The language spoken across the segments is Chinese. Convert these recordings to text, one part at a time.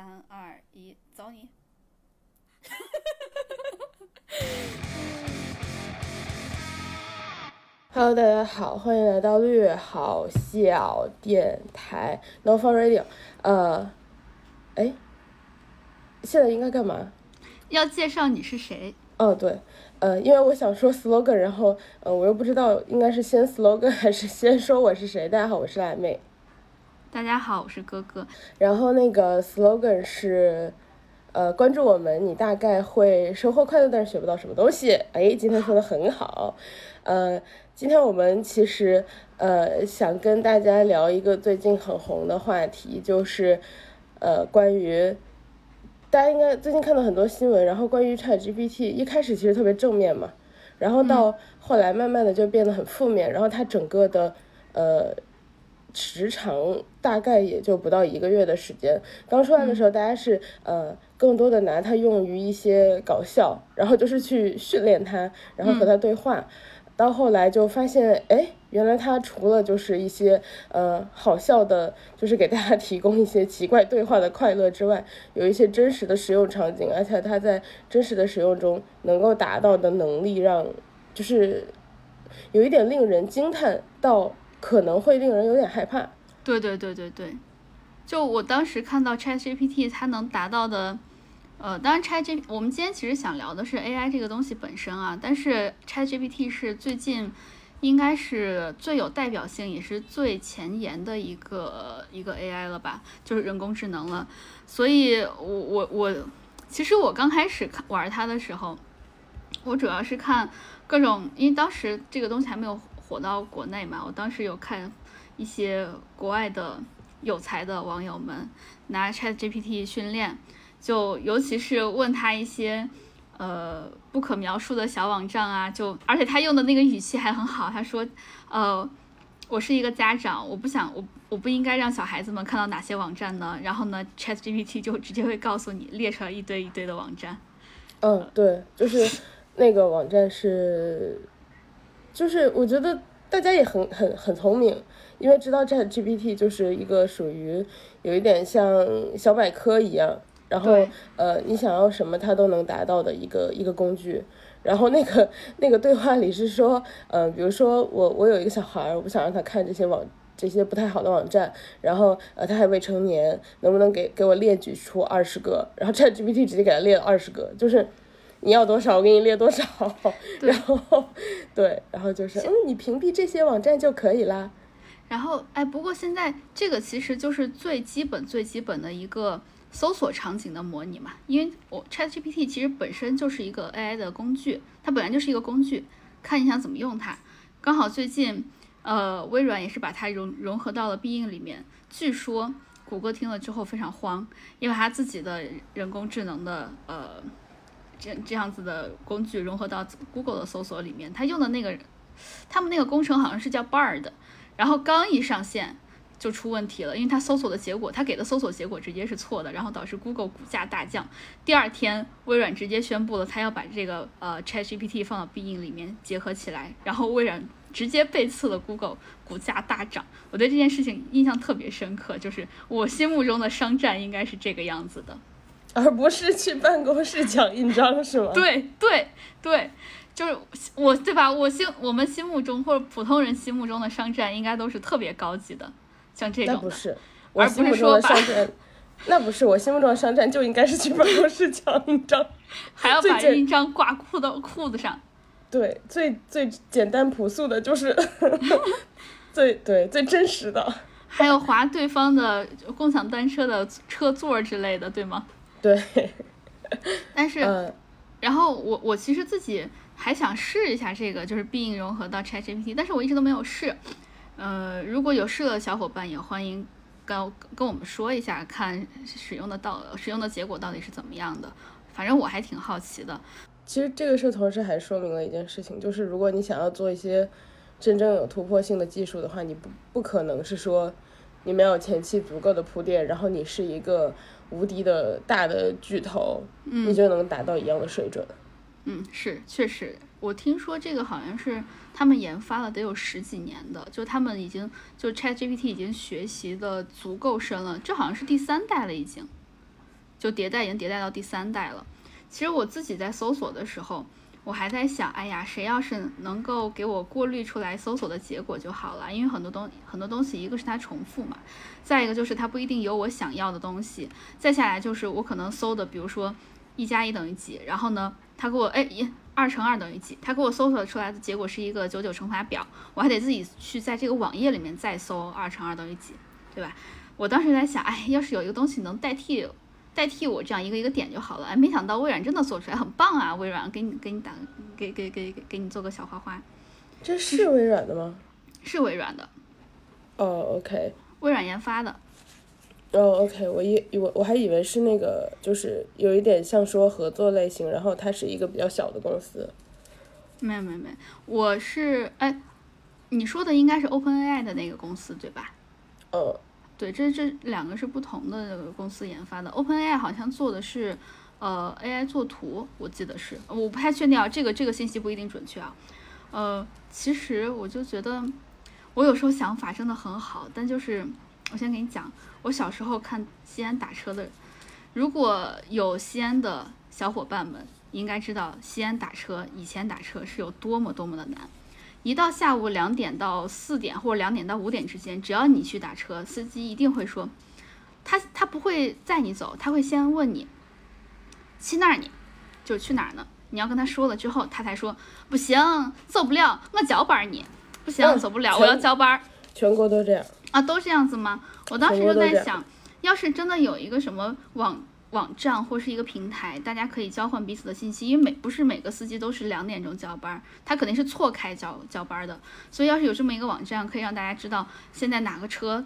三二一，走你！Hello，大家好，欢迎来到略好小电台 No Fun Radio。呃，哎，现在应该干嘛？要介绍你是谁？哦，对，呃，因为我想说 slogan，然后呃，我又不知道应该是先 slogan 还是先说我是谁。大家好，我是辣妹。大家好，我是哥哥。然后那个 slogan 是，呃，关注我们，你大概会收获快乐，但是学不到什么东西。哎，今天说的很好。呃，今天我们其实呃想跟大家聊一个最近很红的话题，就是呃关于大家应该最近看到很多新闻，然后关于 ChatGPT，一开始其实特别正面嘛，然后到后来慢慢的就变得很负面，然后它整个的呃。时长大概也就不到一个月的时间。刚出来的时候，大家是呃更多的拿它用于一些搞笑，然后就是去训练它，然后和它对话。到后来就发现，哎，原来它除了就是一些呃好笑的，就是给大家提供一些奇怪对话的快乐之外，有一些真实的使用场景，而且它在真实的使用中能够达到的能力，让就是有一点令人惊叹到。可能会令人有点害怕。对对对对对，就我当时看到 ChatGPT 它能达到的，呃，当然 ChatGPT 我们今天其实想聊的是 AI 这个东西本身啊，但是 ChatGPT 是最近应该是最有代表性也是最前沿的一个一个 AI 了吧，就是人工智能了。所以，我我我，其实我刚开始看玩它的时候，我主要是看各种，因为当时这个东西还没有。火到国内嘛？我当时有看一些国外的有才的网友们拿 Chat GPT 训练，就尤其是问他一些呃不可描述的小网站啊，就而且他用的那个语气还很好，他说呃我是一个家长，我不想我我不应该让小孩子们看到哪些网站呢？然后呢，Chat GPT 就直接会告诉你列出来一堆一堆的网站。嗯，对，就是那个网站是。就是我觉得大家也很很很聪明，因为知道 Chat GPT 就是一个属于有一点像小百科一样，然后呃你想要什么它都能达到的一个一个工具。然后那个那个对话里是说，呃比如说我我有一个小孩，我不想让他看这些网这些不太好的网站，然后呃他还未成年，能不能给给我列举出二十个？然后 Chat GPT 直接给他列了二十个，就是。你要多少，我给你列多少。然后，对，然后就是，嗯，你屏蔽这些网站就可以啦。然后，哎，不过现在这个其实就是最基本、最基本的一个搜索场景的模拟嘛。因为我 ChatGPT 其实本身就是一个 AI 的工具，它本来就是一个工具，看你想怎么用它。刚好最近，呃，微软也是把它融融合到了必应里面。据说谷歌听了之后非常慌，因为它自己的人工智能的，呃。这这样子的工具融合到 Google 的搜索里面，他用的那个，他们那个工程好像是叫 Bard，然后刚一上线就出问题了，因为他搜索的结果，他给的搜索结果直接是错的，然后导致 Google 股价大降。第二天，微软直接宣布了，他要把这个呃 ChatGPT 放到必应里面结合起来，然后微软直接背刺了 Google，股价大涨。我对这件事情印象特别深刻，就是我心目中的商战应该是这个样子的。而不是去办公室抢印章是吗？对对对，就是我对吧？我心我们心目中或者普通人心目中的商战应该都是特别高级的，像这种。那不是，我心目中的商战，那不是我心目中的商战就应该是去办公室抢印章，还要把印章挂裤的裤子上。对，最最简单朴素的就是 最对最真实的，还有划对方的共享单车的车座之类的，对吗？对，但是，然后我我其实自己还想试一下这个，就是必应融合到 ChatGPT，但是我一直都没有试。呃，如果有试的小伙伴，也欢迎跟跟我们说一下，看使用的到使用的结果到底是怎么样的。反正我还挺好奇的。其实这个事同时还说明了一件事情，就是如果你想要做一些真正有突破性的技术的话，你不不可能是说你没有前期足够的铺垫，然后你是一个。无敌的大的巨头，你就能达到一样的水准。嗯，是确实，我听说这个好像是他们研发了得有十几年的，就他们已经就 Chat GPT 已经学习的足够深了，这好像是第三代了已经。就迭代已经迭代到第三代了。其实我自己在搜索的时候，我还在想，哎呀，谁要是能够给我过滤出来搜索的结果就好了，因为很多东很多东西，一个是它重复嘛，再一个就是它不一定有我想要的东西，再下来就是我可能搜的，比如说一加一等于几，然后呢，它给我哎一二乘二等于几，它给我搜索出来的结果是一个九九乘法表，我还得自己去在这个网页里面再搜二乘二等于几，对吧？我当时在想，哎，要是有一个东西能代替代替我这样一个一个点就好了。哎，没想到微软真的做出来，很棒啊！微软给你给你打给给给给给你做个小花花，这是微软的吗？是微软的，哦，OK，微软研发的。哦，OK，我以我我还以为是那个，就是有一点像说合作类型，然后它是一个比较小的公司。没有没有没有，我是哎，你说的应该是 OpenAI 的那个公司对吧？嗯。对，这这两个是不同的公司研发的。OpenAI 好像做的是，呃，AI 作图，我记得是，我不太确定啊，这个这个信息不一定准确啊。呃，其实我就觉得，我有时候想法真的很好，但就是我先给你讲，我小时候看西安打车的，如果有西安的小伙伴们，应该知道西安打车以前打车是有多么多么的难。一到下午两点到四点，或者两点到五点之间，只要你去打车，司机一定会说，他他不会载你走，他会先问你去哪儿呢？就去哪儿呢？你要跟他说了之后，他才说不行，走不了，我交班你。不行，走不了，我要交班。全国都这样啊？都这样子吗？我当时就在想，要是真的有一个什么网。网站或是一个平台，大家可以交换彼此的信息，因为每不是每个司机都是两点钟交班，他肯定是错开交交班的。所以要是有这么一个网站，可以让大家知道现在哪个车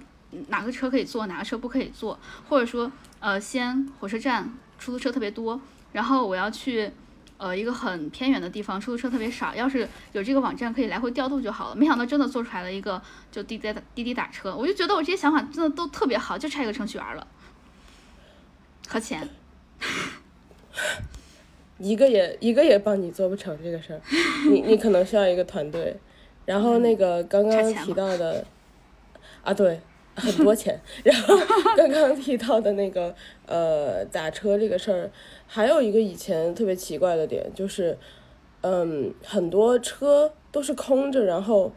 哪个车可以坐，哪个车不可以坐，或者说呃，西安火车站出租车特别多，然后我要去呃一个很偏远的地方，出租车特别少，要是有这个网站可以来回调度就好了。没想到真的做出来了一个就滴滴滴滴打车，我就觉得我这些想法真的都特别好，就差一个程序员了。和钱，一个也一个也帮你做不成这个事儿，你你可能需要一个团队。然后那个刚刚提到的，啊对，很多钱。然后刚刚提到的那个呃打车这个事儿，还有一个以前特别奇怪的点就是，嗯，很多车都是空着，然后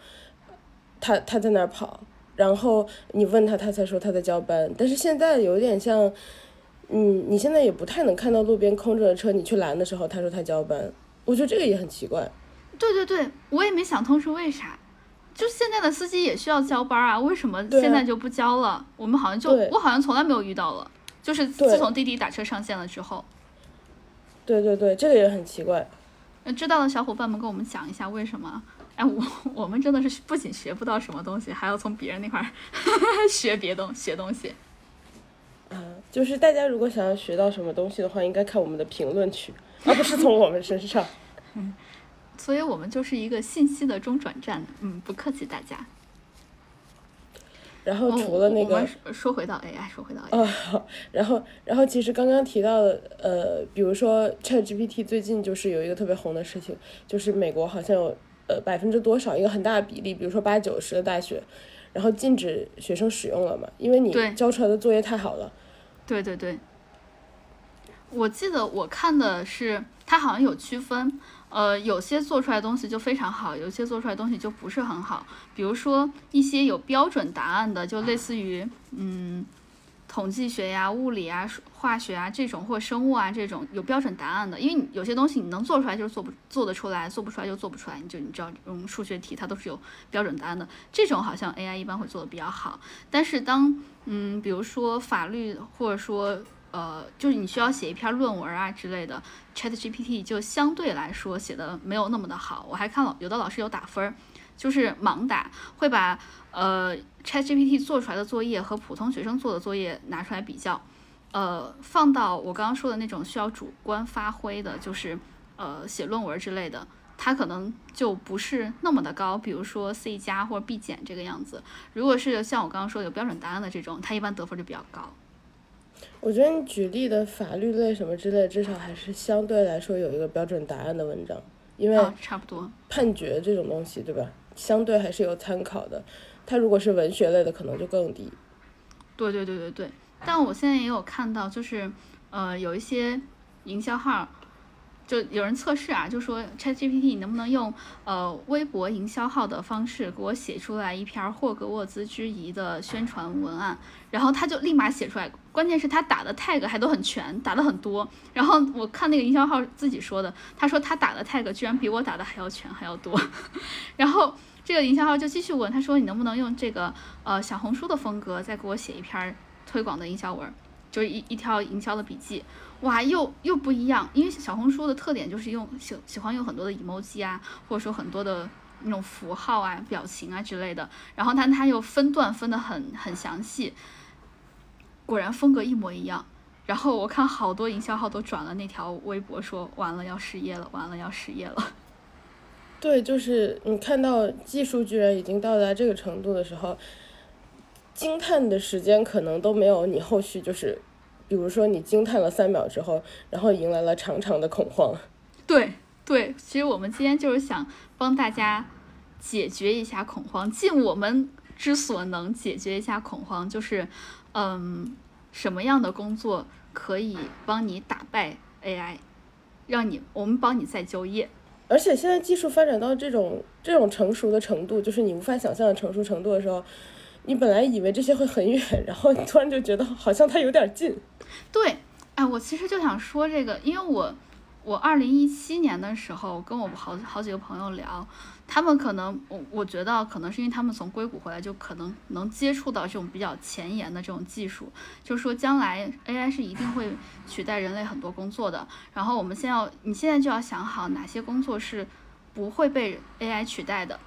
他他在那儿跑，然后你问他，他才说他在交班。但是现在有点像。嗯，你现在也不太能看到路边空着的车，你去拦的时候，他说他交班，我觉得这个也很奇怪。对对对，我也没想通是为啥，就现在的司机也需要交班啊，为什么现在就不交了？我们好像就我好像从来没有遇到了，就是自从滴滴打车上线了之后。对对对，这个也很奇怪。知道的小伙伴们跟我们讲一下为什么？哎，我我们真的是不仅学不到什么东西，还要从别人那块儿 学别东学东西。啊，就是大家如果想要学到什么东西的话，应该看我们的评论区，而不是从我们身上。嗯，所以我们就是一个信息的中转站。嗯，不客气，大家。然后除了那个，说回到 AI，说回到 AI。哦，然后，然后其实刚刚提到的，呃，比如说 ChatGPT 最近就是有一个特别红的事情，就是美国好像有呃百分之多少一个很大的比例，比如说八九十的大学。然后禁止学生使用了嘛？因为你交出来的作业太好了。对对对对。我记得我看的是，它好像有区分，呃，有些做出来的东西就非常好，有些做出来的东西就不是很好。比如说一些有标准答案的，就类似于，嗯。统计学呀、物理啊、化学啊这种，或生物啊这种有标准答案的，因为你有些东西你能做出来就是做不做得出来，做不出来就做不出来。你就你知道，用数学题它都是有标准答案的，这种好像 AI 一般会做的比较好。但是当嗯，比如说法律或者说呃，就是你需要写一篇论文啊之类的，ChatGPT 就相对来说写的没有那么的好。我还看了有的老师有打分儿。就是盲打，会把呃 ChatGPT 做出来的作业和普通学生做的作业拿出来比较，呃，放到我刚刚说的那种需要主观发挥的，就是呃写论文之类的，它可能就不是那么的高。比如说 C 加或者 B 减这个样子。如果是像我刚刚说有标准答案的这种，它一般得分就比较高。我觉得你举例的法律类什么之类，至少还是相对来说有一个标准答案的文章，因为差不多判决这种东西，对吧？相对还是有参考的，它如果是文学类的，可能就更低。对对对对对，但我现在也有看到，就是呃有一些营销号。就有人测试啊，就说 ChatGPT 你能不能用呃微博营销号的方式给我写出来一篇霍格沃兹之遗的宣传文案，然后他就立马写出来。关键是他打的 tag 还都很全，打的很多。然后我看那个营销号自己说的，他说他打的 tag 居然比我打的还要全还要多。然后这个营销号就继续问，他说你能不能用这个呃小红书的风格再给我写一篇推广的营销文，就是一一条营销的笔记。哇，又又不一样，因为小红书的特点就是用喜喜欢用很多的 emoji 啊，或者说很多的那种符号啊、表情啊之类的。然后但它又分段分的很很详细，果然风格一模一样。然后我看好多营销号都转了那条微博，说完了要失业了，完了要失业了。对，就是你看到技术居然已经到达这个程度的时候，惊叹的时间可能都没有你后续就是。比如说，你惊叹了三秒之后，然后迎来了长长的恐慌。对对，其实我们今天就是想帮大家解决一下恐慌，尽我们之所能解决一下恐慌。就是，嗯，什么样的工作可以帮你打败 AI，让你我们帮你再就业？而且现在技术发展到这种这种成熟的程度，就是你无法想象的成熟程度的时候。你本来以为这些会很远，然后你突然就觉得好像它有点近。对，哎，我其实就想说这个，因为我我二零一七年的时候跟我好好几个朋友聊，他们可能我我觉得可能是因为他们从硅谷回来，就可能能接触到这种比较前沿的这种技术，就是说将来 AI 是一定会取代人类很多工作的。然后我们先要，你现在就要想好哪些工作是不会被 AI 取代的。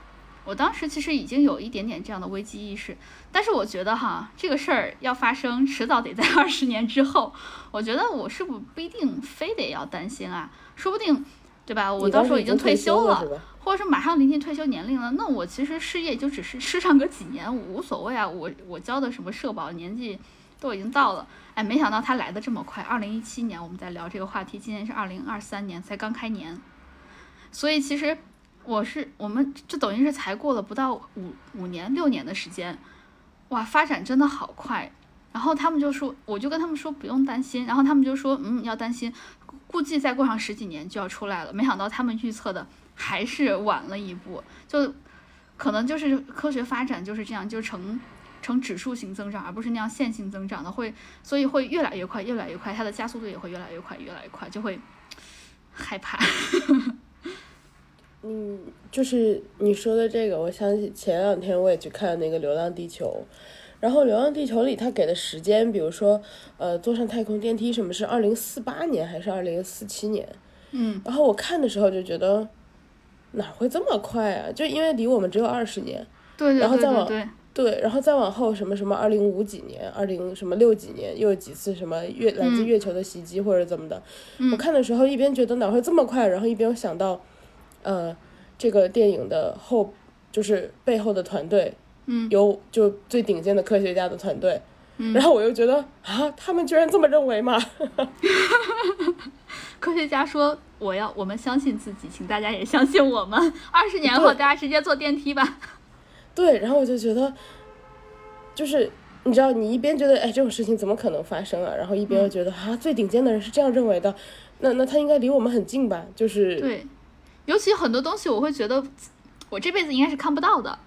我当时其实已经有一点点这样的危机意识，但是我觉得哈，这个事儿要发生，迟早得在二十年之后。我觉得我是不不一定非得要担心啊，说不定，对吧？我到时候已经退休了，或者是马上临近退休年龄了，那我其实失业就只是失上个几年，无所谓啊。我我交的什么社保年纪都已经到了，哎，没想到它来的这么快。二零一七年我们在聊这个话题，今年是二零二三年，才刚开年，所以其实。我是我们这等于是才过了不到五五年六年的时间，哇，发展真的好快。然后他们就说，我就跟他们说不用担心。然后他们就说，嗯，要担心，估计再过上十几年就要出来了。没想到他们预测的还是晚了一步，就可能就是科学发展就是这样，就呈呈指数型增长，而不是那样线性增长的，会所以会越来越快，越来越快，它的加速度也会越来越快，越来越快，就会害怕。嗯，就是你说的这个，我想起前两天我也去看那个《流浪地球》，然后《流浪地球》里他给的时间，比如说，呃，坐上太空电梯什么是二零四八年还是二零四七年？嗯，然后我看的时候就觉得，哪会这么快啊？就因为离我们只有二十年，对对对对，对，然后再往后什么什么二零五几年，二零什么六几年，又有几次什么月来自月球的袭击或者怎么的，我看的时候一边觉得哪会这么快，然后一边又想到。呃，这个电影的后就是背后的团队，嗯，有就最顶尖的科学家的团队，嗯，然后我又觉得啊，他们居然这么认为吗？科学家说我要我们相信自己，请大家也相信我们。二十年后大家直接坐电梯吧。对，然后我就觉得，就是你知道，你一边觉得哎这种事情怎么可能发生啊，然后一边又觉得啊最顶尖的人是这样认为的，那那他应该离我们很近吧？就是对。尤其很多东西，我会觉得我这辈子应该是看不到的，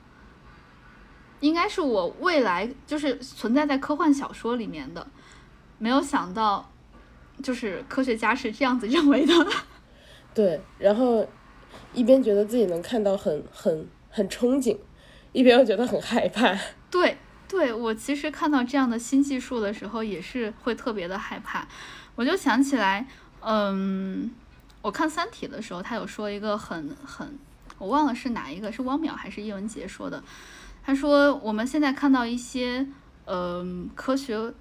应该是我未来就是存在在科幻小说里面的。没有想到，就是科学家是这样子认为的。对，然后一边觉得自己能看到很很很憧憬，一边又觉得很害怕。对，对我其实看到这样的新技术的时候，也是会特别的害怕。我就想起来，嗯。我看《三体》的时候，他有说一个很很，我忘了是哪一个，是汪淼还是叶文洁说的。他说我们现在看到一些，嗯，科学，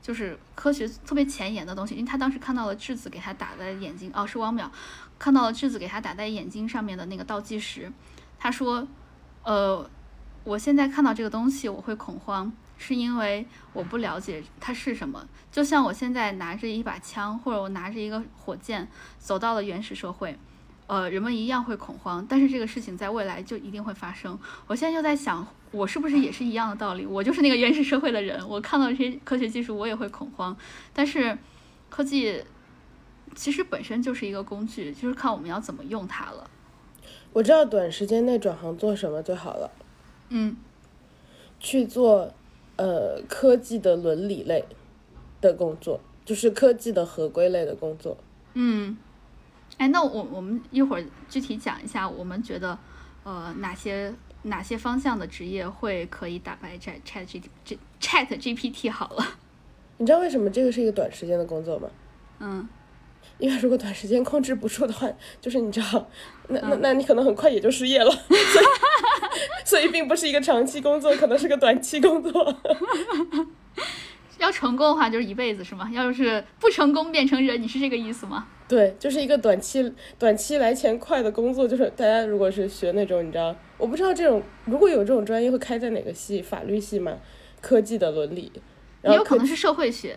就是科学特别前沿的东西，因为他当时看到了质子给他打在眼睛，哦，是汪淼看到了质子给他打在眼睛上面的那个倒计时。他说，呃，我现在看到这个东西，我会恐慌。是因为我不了解它是什么，就像我现在拿着一把枪，或者我拿着一个火箭走到了原始社会，呃，人们一样会恐慌，但是这个事情在未来就一定会发生。我现在就在想，我是不是也是一样的道理？我就是那个原始社会的人，我看到这些科学技术，我也会恐慌。但是科技其实本身就是一个工具，就是看我们要怎么用它了。我知道短时间内转行做什么就好了，嗯，去做呃科技的伦理类的工作，就是科技的合规类的工作。嗯，哎，那我我们一会儿具体讲一下，我们觉得呃哪些哪些方向的职业会可以打败 Chat Chat G Chat GPT 好了。你知道为什么这个是一个短时间的工作吗？嗯，因为如果短时间控制不住的话，就是你知道，那那那你可能很快也就失业了，所以所以并不是一个长期工作，可能是个短期工作。要成功的话就是一辈子是吗？要是不成功变成人，你是这个意思吗？对，就是一个短期短期来钱快的工作，就是大家如果是学那种，你知道，我不知道这种如果有这种专业会开在哪个系，法律系吗？科技的伦理，也有可能是社会学。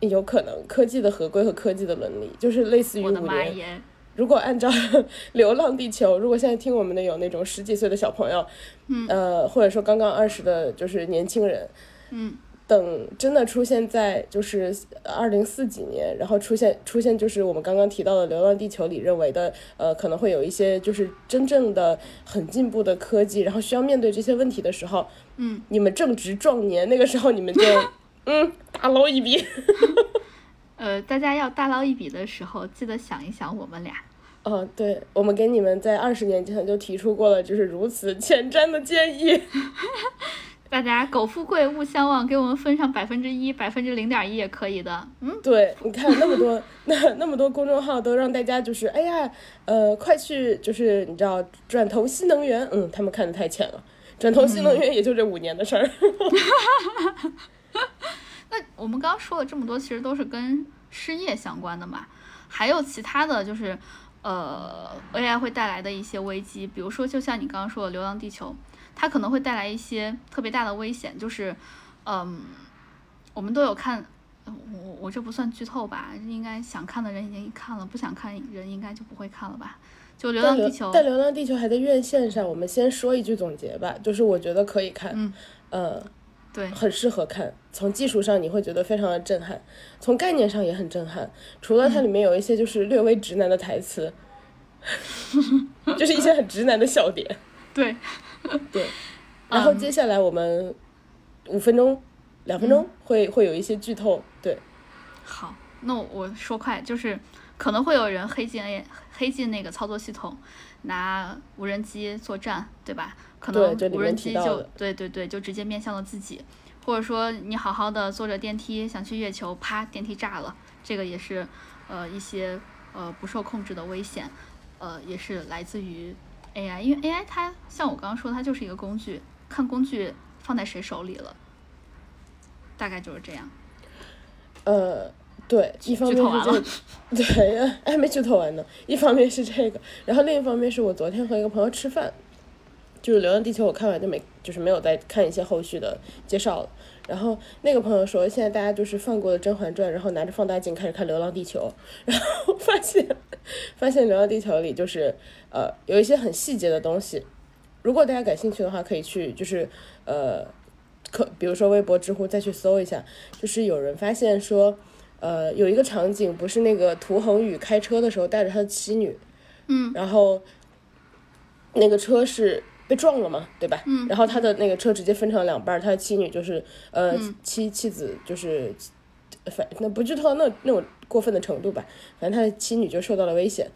有可能科技的合规和科技的伦理，就是类似于五我的妈。耶！如果按照 《流浪地球》，如果现在听我们的有那种十几岁的小朋友，嗯。呃，或者说刚刚二十的，就是年轻人，嗯。等真的出现在就是二零四几年，然后出现出现就是我们刚刚提到的《流浪地球》里认为的，呃，可能会有一些就是真正的很进步的科技，然后需要面对这些问题的时候，嗯，你们正值壮年，那个时候你们就 嗯大捞一笔。呃，大家要大捞一笔的时候，记得想一想我们俩。哦，对，我们给你们在二十年前就提出过了，就是如此前瞻的建议。大家苟富贵勿相忘，给我们分上百分之一、百分之零点一也可以的。嗯，对，你看那么多 那那么多公众号都让大家就是哎呀，呃，快去就是你知道转投新能源，嗯，他们看的太浅了，转投新能源也就这五年的事儿。那我们刚刚说了这么多，其实都是跟失业相关的嘛，还有其他的就是，呃，AI 会带来的一些危机，比如说就像你刚刚说的《流浪地球》，它可能会带来一些特别大的危险，就是，嗯，我们都有看，呃我我这不算剧透吧？应该想看的人已经看了，不想看人应该就不会看了吧？就《流浪地球》，但《流浪地球》还在院线上，我们先说一句总结吧，就是我觉得可以看，嗯，呃，对，很适合看。从技术上你会觉得非常的震撼，从概念上也很震撼。除了它里面有一些就是略微直男的台词，就是一些很直男的笑点。对，对，然后嗯接下来我们五分钟、两分钟会会有一些剧透。对，好，那我我说快，就是可能会有人黑进 A 黑进那个操作系统，拿无人机作战，对吧？可能无人机就对对对，就直接面向了自己，或者说你好好的坐着电梯想去月球，啪，电梯炸了，这个也是呃一些呃不受控制的危险，呃也是来自于 AI，因为 AI 它像我刚刚说，它就是一个工具，看工具放在谁手里了，大概就是这样。呃，对，一方剧透完面是这个，对，还没剧透完呢。一方面是这个，然后另一方面是我昨天和一个朋友吃饭，就是《流浪地球》，我看完就没，就是没有再看一些后续的介绍了。然后那个朋友说，现在大家就是放过了《甄嬛传》，然后拿着放大镜开始看《流浪地球》，然后发现发现《流浪地球》里就是呃有一些很细节的东西，如果大家感兴趣的话，可以去就是呃可比如说微博、知乎再去搜一下，就是有人发现说，呃，有一个场景不是那个涂恒宇开车的时候带着他的妻女，嗯，然后那个车是被撞了嘛，对吧？嗯然后他的那个车直接分成了两半，他的妻女就是呃、嗯妻妻子就是，反那不剧透到那那种过分的程度吧，反正他的妻女就受到了危险。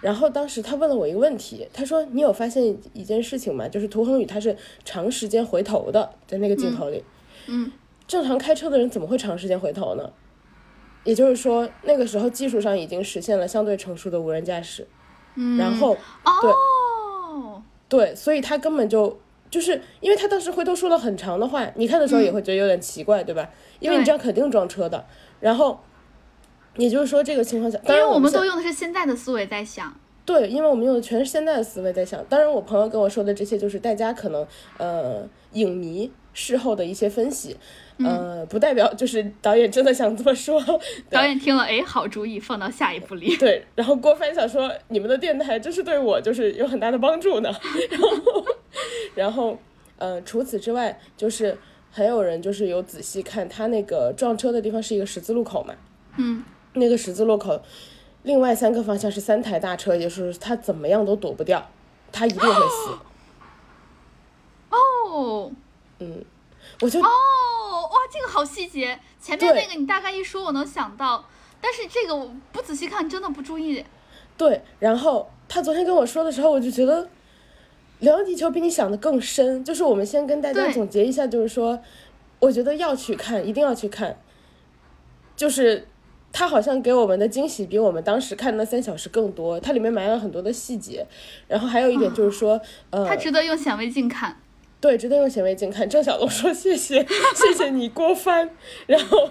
然后当时他问了我一个问题，他说：“你有发现一件事情吗？就是涂恒宇他是长时间回头的，在那个镜头里。嗯正常开车的人怎么会长时间回头呢？也就是说，那个时候技术上已经实现了相对成熟的无人驾驶，嗯，然后哦，对，所以他根本就就是因为他当时回头说了很长的话，你看的时候也会觉得有点奇怪，对吧？因为你对这样肯定撞车的。然后，也就是说这个情况下，当然们我们都用的是现在的思维在想，对，因为我们用的全是现在的思维在想。当然，我朋友跟我说的这些，就是大家可能呃影迷事后的一些分析，呃，不代表就是导演真的想这么说。导演听了，哎，好主意，放到下一步里。对，然后郭帆想说，你们的电台真是对我就是有很大的帮助呢。然后，然后，呃，除此之外，就是还有人就是有仔细看他那个撞车的地方是一个十字路口嘛，嗯，那个十字路口，另外三个方向是三台大车，也就是他怎么样都躲不掉，他一定会死。哦，嗯，我就哦，哇，这个好细节，前面那个你大概一说，我能想到，但是这个我不仔细看，真的不注意。对，然后他昨天跟我说的时候，我就觉得《流浪地球》比你想的更深。就是我们先跟大家总结一下，就是说，我觉得要去看，一定要去看。就是他好像给我们的惊喜比我们当时看的那三小时更多，它里面埋了很多的细节。然后还有一点就是说，呃，它值得用显微镜看。对，值得用显微镜看。郑晓龙说：“谢谢，谢谢你郭帆。”然后，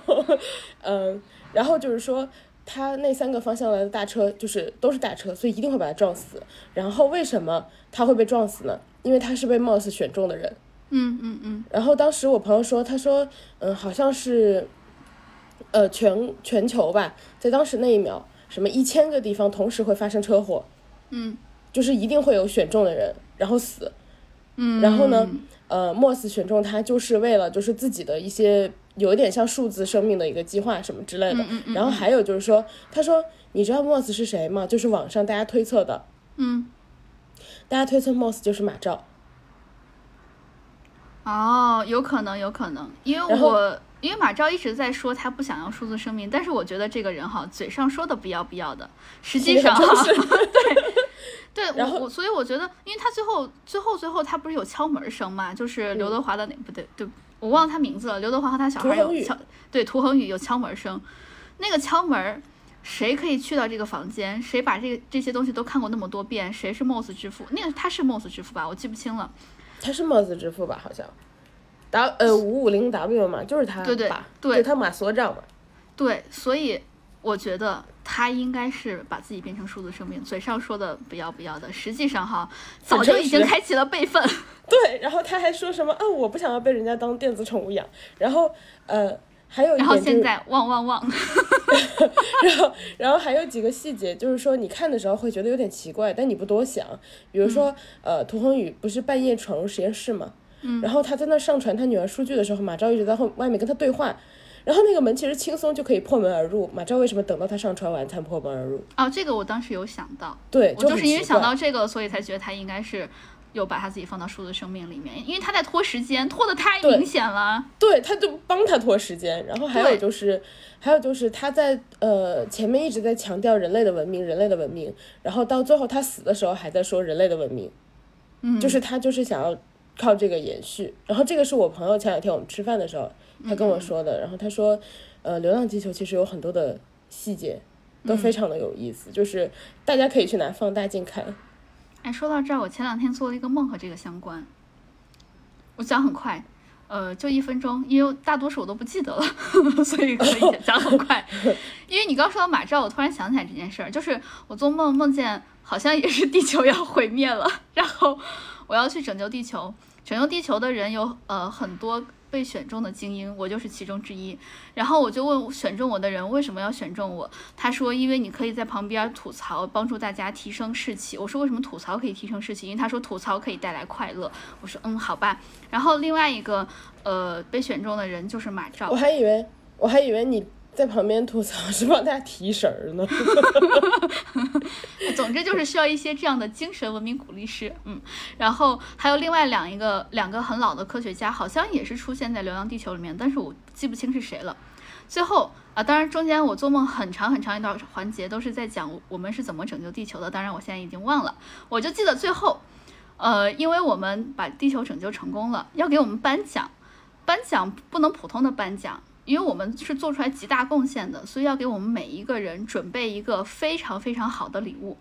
嗯，然后就是说，他那三个方向来的大车，就是都是大车，所以一定会把他撞死。然后为什么他会被撞死呢？因为他是被 Moss 选中的人。嗯嗯嗯，然后当时我朋友说，他说，嗯，好像是，呃，全全球吧，在当时那一秒，什么一千个地方同时会发生车祸，嗯就是一定会有选中的人，然后死。嗯，然后呢，呃，莫斯选中他就是为了就是自己的一些有一点像数字生命的一个计划什么之类的。嗯嗯然后还有就是说，他说你知道莫斯是谁吗？就是网上大家推测的，嗯，大家推测莫斯就是马照。哦，有可能，有可能，因为我因为马昭一直在说他不想要数字生命，但是我觉得这个人哈，嘴上说的不要不要的，实际上哈，对 对然后我我所以我觉得，因为他最后最后最后他不是有敲门声嘛，就是刘德华的那、不对对，我忘了他名字了，刘德华和他小孩有敲对涂恒宇有敲门声，那个敲门。谁可以去到这个房间？谁把这个这些东西都看过那么多遍？谁是 Moss 之父？那个他是 Moss 之父吧？我记不清了。他是 Moss 之父吧？好像，W 呃五五零 W 嘛，就是他对对爸对就他马所长嘛。对，所以我觉得他应该是把自己变成数字生命，嘴上说的不要不要的，实际上哈早就已经开启了备份。对，然后他还说什么啊？我不想要被人家当电子宠物养。然后呃，还有一然后点就是现在汪汪汪，然后，然后还有几个细节，就是说你看的时候会觉得有点奇怪，但你不多想。比如说，呃，涂恒宇不是半夜闯入实验室嘛，嗯，然后他在那上传他女儿数据的时候，马昭一直在后外面跟他对话，然后那个门其实轻松就可以破门而入，马昭为什么等到他上传完才破门而入？哦，这个我当时有想到，对，我就是因为想到这个，所以才觉得他应该是有把他自己放到数字生命里面，因为他在拖时间，拖得太明显了。对，他就帮他拖时间。然后还有就是，还有就是他在呃前面一直在强调人类的文明，人类的文明，然后到最后他死的时候还在说人类的文明，嗯，就是他就是想要靠这个延续。然后这个是我朋友前两天我们吃饭的时候他跟我说的，然后他说，呃，《流浪地球》其实有很多的细节都非常的有意思，就是大家可以去拿放大镜看。哎，说到这儿，我前两天做了一个梦和这个相关。我讲很快，呃，就一分钟，因为大多数我都不记得了，所以可以 讲很快。因为你刚说到马照，我突然想起来这件事儿，就是我做梦梦见好像也是地球要毁灭了，然后我要去拯救地球。拯救地球的人有呃很多被选中的精英，我就是其中之一。然后我就问选中我的人为什么要选中我，他说因为你可以在旁边吐槽，帮助大家提升士气。我说为什么吐槽可以提升士气？因为他说吐槽可以带来快乐。我说嗯好吧。然后另外一个呃被选中的人就是马照我，还以为我还以为你在旁边吐槽是帮大家提神儿呢。总之就是需要一些这样的精神文明鼓励师，嗯，然后还有另外两一个两个很老的科学家，好像也是出现在《流浪地球》里面，但是我记不清是谁了。最后啊，当然中间我做梦很长很长一段环节都是在讲我们是怎么拯救地球的，当然我现在已经忘了，我就记得最后，呃，因为我们把地球拯救成功了，要给我们颁奖，颁奖不能普通的颁奖。因为我们是做出来极大贡献的，所以要给我们每一个人准备一个非常非常好的礼物。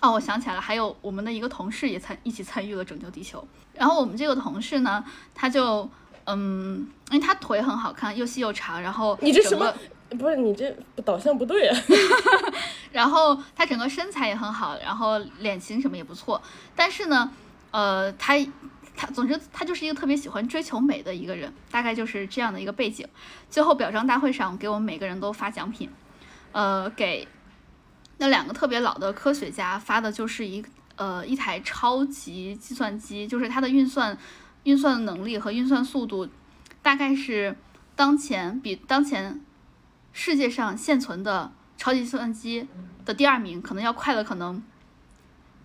哦，我想起来了，还有我们的一个同事也参一起参与了拯救地球。然后我们这个同事呢，他就嗯，因为他腿很好看，又细又长，然后你这什么？不是你这导向不对啊！然后他整个身材也很好，然后脸型什么也不错，但是呢，呃，他他总之他就是一个特别喜欢追求美的一个人，大概就是这样的一个背景。最后表彰大会上，给我们每个人都发奖品，呃，给那两个特别老的科学家发的就是一呃一台超级计算机，就是它的运算运算能力和运算速度大概是当前比当前世界上现存的超级计算机的第二名可能要快了，可能。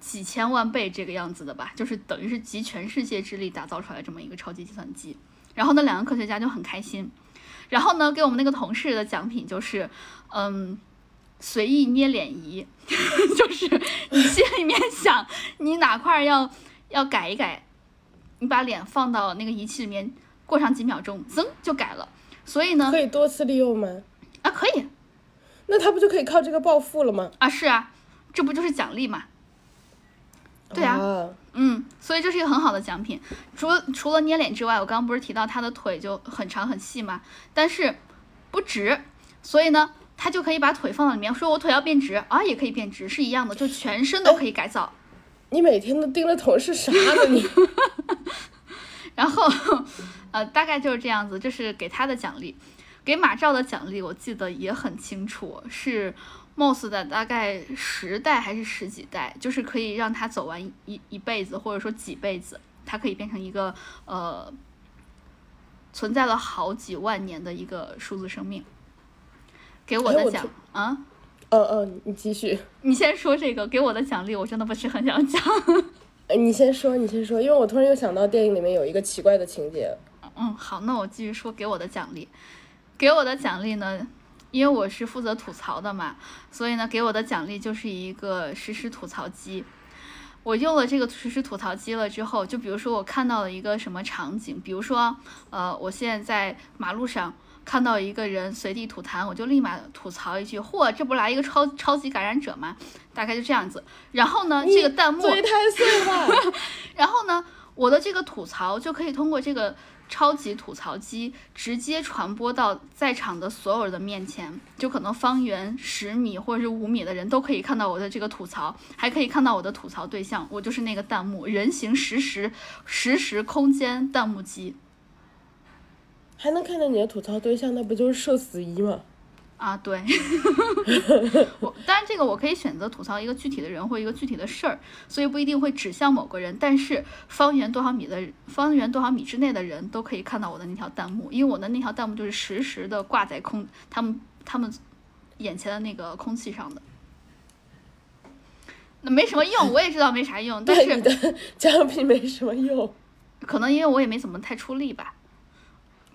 几千万倍这个样子的吧，就是等于是集全世界之力打造出来这么一个超级计算机。然后那两个科学家就很开心。然后呢，给我们那个同事的奖品就是，嗯，随意捏脸仪，就是你心里面想你哪块要要改一改，你把脸放到那个仪器里面，过上几秒钟，噌就改了。所以呢，可以多次利用吗？啊，可以。那他不就可以靠这个暴富了吗？啊，是啊，这不就是奖励嘛。对啊，嗯，所以这是一个很好的奖品。除除了捏脸之外，我刚刚不是提到他的腿就很长很细嘛，但是不直，所以呢，他就可以把腿放到里面，说我腿要变直啊，也可以变直，是一样的，就全身都可以改造。你每天都盯着同事啥呢 你？然后，呃，大概就是这样子，这是给他的奖励，给马照的奖励，我记得也很清楚，是。Moss 的大概十代还是十几代，就是可以让他走完一一辈子，或者说几辈子，它可以变成一个呃存在了好几万年的一个数字生命。给我的奖啊？嗯嗯，你继续。你先说这个给我的奖励，我真的不是很想讲。你先说，你先说，因为我突然又想到电影里面有一个奇怪的情节。嗯，好，那我继续说给我的奖励。给我的奖励呢？因为我是负责吐槽的嘛，所以呢，给我的奖励就是一个实时吐槽机。我用了这个实时吐槽机了之后，就比如说我看到了一个什么场景，比如说，呃，我现在在马路上看到一个人随地吐痰，我就立马吐槽一句：“嚯，这不来一个超超级感染者吗？”大概就这样子。然后呢，这个弹幕嘴太碎了。然后呢，我的这个吐槽就可以通过这个。超级吐槽机直接传播到在场的所有人的面前，就可能方圆十米或者是五米的人都可以看到我的这个吐槽，还可以看到我的吐槽对象，我就是那个弹幕人形实时实时空间弹幕机，还能看到你的吐槽对象，那不就是社死一吗？啊，对，我当然这个我可以选择吐槽一个具体的人或一个具体的事儿，所以不一定会指向某个人。但是方圆多少米的方圆多少米之内的人都可以看到我的那条弹幕，因为我的那条弹幕就是实时的挂在空他们他们眼前的那个空气上的。那没什么用，我也知道没啥用，但是奖品 没什么用，可能因为我也没怎么太出力吧。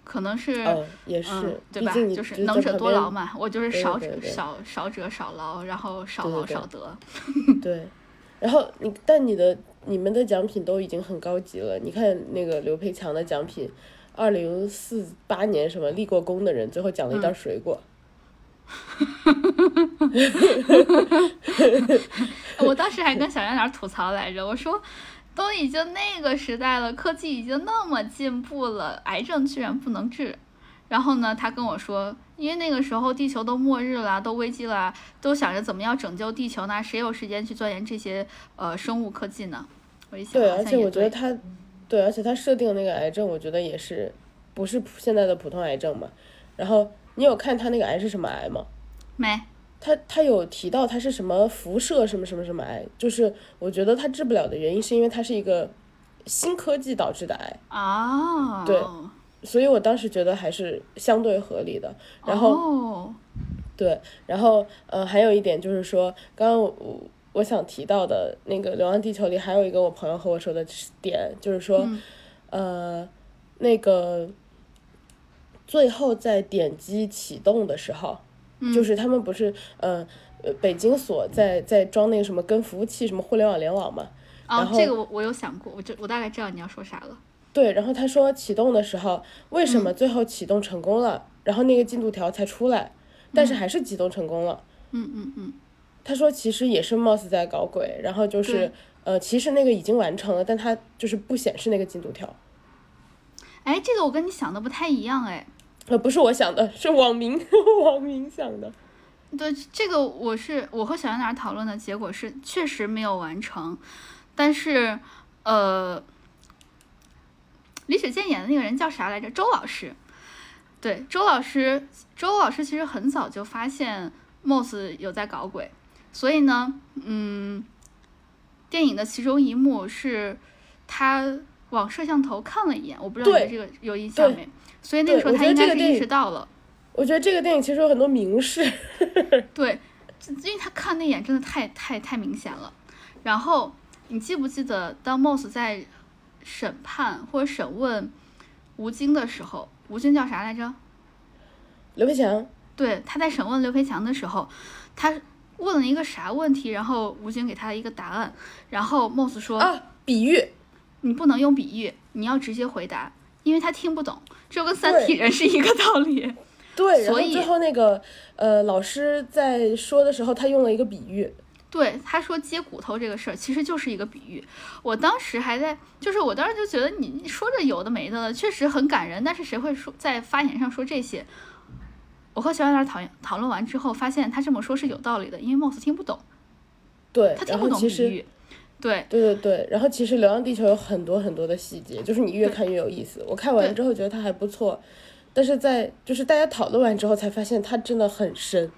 可能是，也是，对吧？就是能者多劳嘛，我就是少者少少者少劳，然后少劳少得。对，然后你但你的你们的奖品都已经很高级了。你看那个刘培强的奖品，二零四八年什么立过功的人，最后奖了一袋水果。我当时还跟小圆脸吐槽来着，我说。都已经那个时代了，科技已经那么进步了，癌症居然不能治。然后呢，他跟我说，因为那个时候地球都末日了，都危机了，都想着怎么样拯救地球呢？谁有时间去钻研这些呃生物科技呢？我一想，对，而且我觉得他，对，而且他设定那个癌症，我觉得也是不是现在的普通癌症嘛。然后你有看他那个癌是什么癌吗？没。他他有提到他是什么辐射什么什么什么癌，就是我觉得他治不了的原因是因为它是一个新科技导致的癌啊，对，所以我当时觉得还是相对合理的。然后，对，然后呃还有一点就是说，刚刚我我想提到的那个《流浪地球》里还有一个我朋友和我说的点，就是说呃那个最后在点击启动的时候。就是他们不是呃呃北京所在在装那个什么跟服务器什么互联网联网嘛？啊，这个我我有想过，我就我大概知道你要说啥了。对，然后他说启动的时候，为什么最后启动成功了，然后那个进度条才出来，但是还是启动成功了。嗯嗯嗯。他说其实也是 Moss 在搞鬼，然后就是呃其实那个已经完成了，但他就是不显示那个进度条。哎，这个我跟你想的不太一样哎。呃，不是我想的，是网民 网民想的。对，这个我是我和小圆脸讨论的结果是，确实没有完成。但是，呃，李雪健演的那个人叫啥来着？周老师。对，周老师，周老师其实很早就发现 Moss 有在搞鬼，所以呢，嗯，电影的其中一幕是他往摄像头看了一眼，我不知道你对这个有印象没？所以那个时候他应该是意识到了。我觉得这个电影其实有很多明示。对，因为他看那眼真的太太太明显了。然后你记不记得，当 Moss 在审判或者审问吴京的时候？吴京叫啥来着？刘培强。对，他在审问刘培强的时候，他问了一个啥问题？然后吴京给他一个答案。然后 Moss 说：“啊，比喻，你不能用比喻，你要直接回答，因为他听不懂。这跟三体人是一个道理。”对，所以最后那个呃，老师在说的时候，他用了一个比喻。对，他说接骨头这个事儿其实就是一个比喻。我当时还在，就是我当时就觉得你说着有的没的了，确实很感人。但是谁会说在发言上说这些？我和小远老师讨讨论完之后，发现他这么说是有道理的，因为 Moss 听不懂。对，他听不懂比喻。对对对对，然后其实《流浪地球》有很多很多的细节，就是你越看越有意思。我看完之后觉得它还不错，但是在就是大家讨论完之后才发现它真的很深。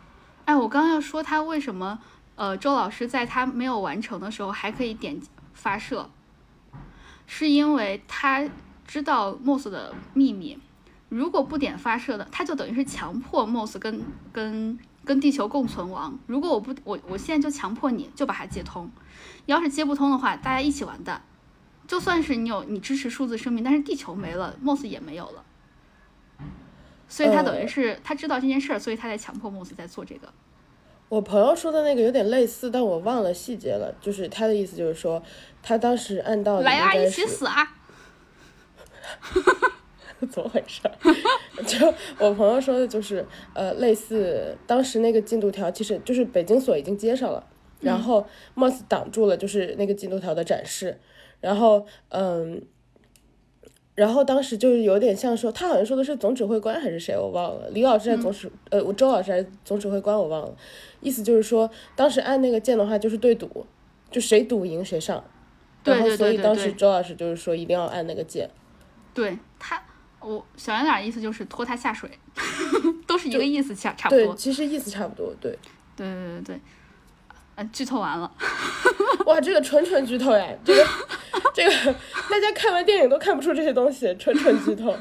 哎，我刚刚要说他为什么？呃，周老师在他没有完成的时候还可以点发射，是因为他知道 Moss 的秘密。如果不点发射的，他就等于是强迫 Moss 跟跟跟地球共存亡。如果我不我我现在就强迫你就把它接通，要是接不通的话，大家一起完蛋。就算是你有你支持数字生命，但是地球没了，Moss 也没有了。所以他等于是他知道这件事儿，所以他在强迫 Moss 在做这个。我朋友说的那个有点类似，但我忘了细节了。就是他的意思就是说，他当时按道理来啊，一起死啊！怎么回事？就我朋友说的就是，呃，类似当时那个进度条，其实就是北京所已经接上了，然后 Moss 挡住了，就是那个进度条的展示，然后嗯。然后当时就是有点像说，他好像说的是总指挥官还是谁，我忘了。李老师还是总指，呃，我周老师还是总指挥官，我忘了。意思就是说，当时按那个键的话就是对赌，就谁赌赢谁上。对对对所以当时周老师就是说一定要按那个键。对他，我小圆脸意思就是拖他下水，都是一个意思，差差不多。对，其实意思差不多，对。对对对对。剧透完了，哇，这个纯纯剧透呀！这个这个，大家看完电影都看不出这些东西，纯纯剧透。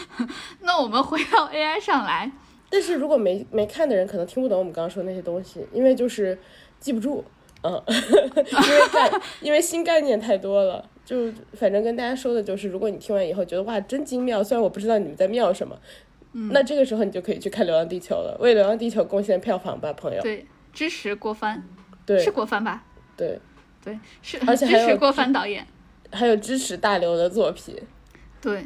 那我们回到 AI 上来，但是如果没没看的人可能听不懂我们刚刚说那些东西，因为就是记不住，嗯，因为概因为新概念太多了，就反正跟大家说的就是，如果你听完以后觉得哇真精妙，虽然我不知道你们在妙什么，嗯，那这个时候你就可以去看《流浪地球》了，为《流浪地球》贡献票房吧，朋友。对，支持郭帆。是郭帆吧？对，对，是，而且支持郭帆导演，还有支持大刘的作品。对，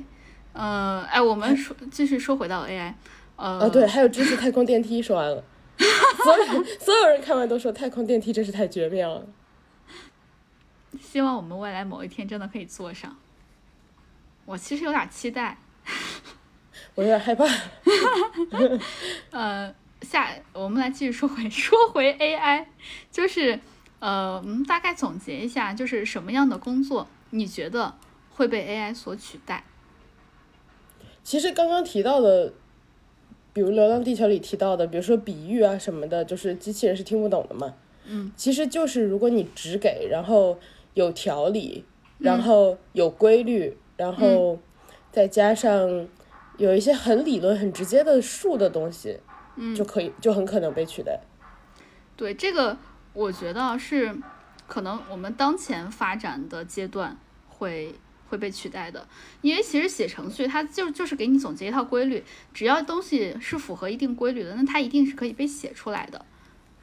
呃，哎，我们说继续说回到 AI，呃，对，还有支持太空电梯，说完了，所有 所有人看完都说太空电梯真是太绝妙了。希望我们未来某一天真的可以坐上。我其实有点期待，我有点害怕。呃。下，我们来继续说回 说回 AI，就是，呃，我们大概总结一下，就是什么样的工作你觉得会被 AI 所取代？其实刚刚提到的，比如《流浪地球》里提到的，比如说比喻啊什么的，就是机器人是听不懂的嘛。嗯。其实就是如果你只给，然后有条理，然后有规律，然后再加上有一些很理论、很直接的数的东西。嗯，就可以，就很可能被取代。对这个，我觉得是可能我们当前发展的阶段会会被取代的，因为其实写程序它就就是给你总结一套规律，只要东西是符合一定规律的，那它一定是可以被写出来的，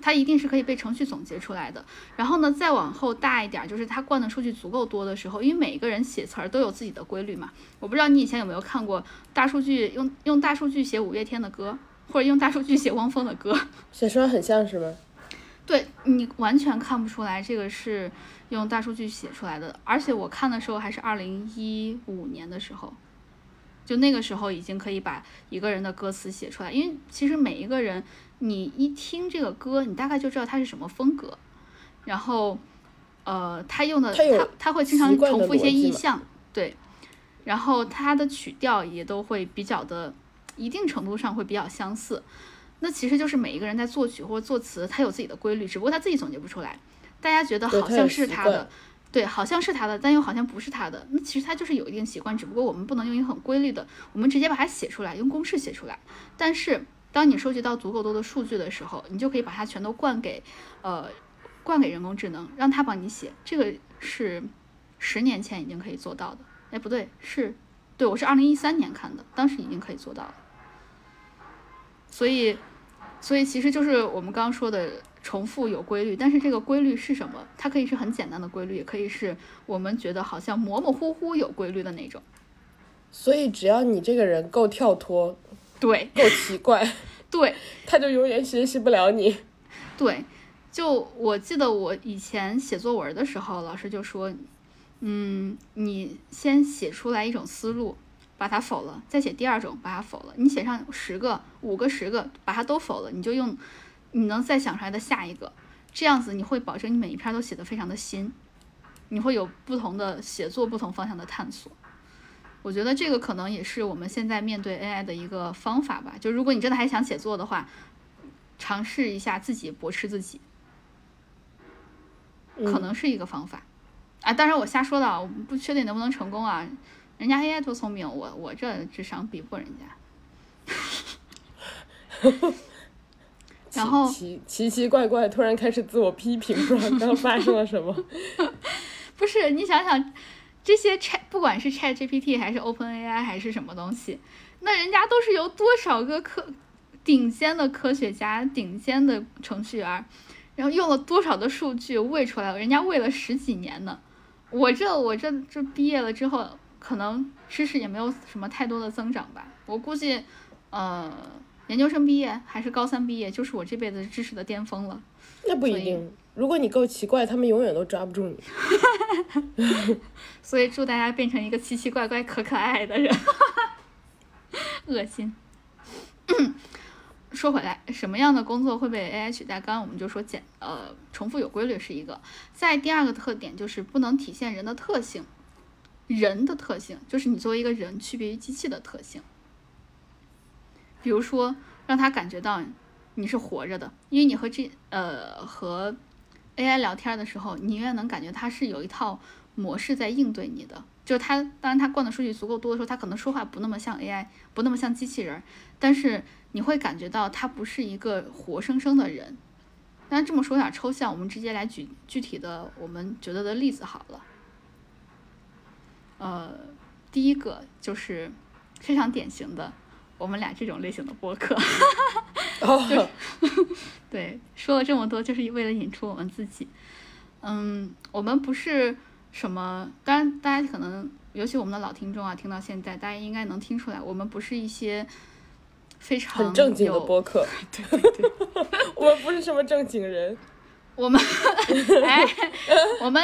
它一定是可以被程序总结出来的。然后呢，再往后大一点，就是它灌的数据足够多的时候，因为每一个人写词儿都有自己的规律嘛。我不知道你以前有没有看过大数据用用大数据写五月天的歌。或者用大数据写汪峰的歌，写出来很像是吗？对你完全看不出来这个是用大数据写出来的，而且我看的时候还是二零一五年的时候，就那个时候已经可以把一个人的歌词写出来，因为其实每一个人你一听这个歌，你大概就知道他是什么风格，然后呃，他用的他他会经常重复一些意象，对，然后他的曲调也都会比较的，一定程度上会比较相似。那其实就是每一个人在作曲或者作词，他有自己的规律，只不过他自己总结不出来。大家觉得好像是他的，对，好像是他的，但又好像不是他的。那其实他就是有一定习惯，只不过我们不能用一个很规律的，我们直接把它写出来，用公式写出来。但是当你收集到足够多的数据的时候，你就可以把它全都灌给，呃，灌给人工智能，让它帮你写。这个是十年前已经可以做到的。哎，不对，是，对我是二零一三年看的，当时已经可以做到了。所以，所以其实就是我们刚刚说的重复有规律，但是这个规律是什么？它可以是很简单的规律，也可以是我们觉得好像模模糊糊有规律的那种。所以只要你这个人够跳脱，对，够奇怪，对，他就永远学习不了你。对，就我记得我以前写作文的时候，老师就说，嗯，你先写出来一种思路。把它否了，再写第二种，把它否了。你写上十个、五个、十个，把它都否了，你就用你能再想出来的下一个。这样子你会保证你每一篇都写得非常的新，你会有不同的写作、不同方向的探索。我觉得这个可能也是我们现在面对 AI 的一个方法吧。就如果你真的还想写作的话，尝试一下自己驳斥自己，可能是一个方法。啊，当然我瞎说的，我不确定能不能成功啊。人家 AI 多聪明，我我这智商比不过人家。然后奇奇奇怪怪，突然开始自我批评，不知道刚发生了什么。不是你想想，这些 Chat 不管是 Chat GPT 还是 OpenAI 还是什么东西，那人家都是由多少个科顶尖的科学家、顶尖的程序员，然后用了多少的数据喂出来，人家喂了十几年呢。我这我这这毕业了之后。可能知识也没有什么太多的增长吧，我估计，呃，研究生毕业还是高三毕业，就是我这辈子知识的巅峰了。那不一定，如果你够奇怪，他们永远都抓不住你。所以祝大家变成一个奇奇怪怪、可可爱的人。恶心。说回来，什么样的工作会被 AI 取代？刚刚我们就说简，呃，重复有规律是一个。再第二个特点就是不能体现人的特性。人的特性就是你作为一个人区别于机器的特性，比如说让他感觉到你是活着的，因为你和这呃和 AI 聊天的时候，你永远能感觉它是有一套模式在应对你的。就是它，当然它灌的数据足够多的时候，它可能说话不那么像 AI，不那么像机器人，但是你会感觉到它不是一个活生生的人。但这么说有点抽象，我们直接来举具体的我们觉得的例子好了。呃，第一个就是非常典型的我们俩这种类型的播客，哦，对，说了这么多就是为了引出我们自己。嗯，我们不是什么，当然大家可能，尤其我们的老听众啊，听到现在，大家应该能听出来，我们不是一些非常很正经的播客，对对对，我们不是什么正经人，我们，哎，我们。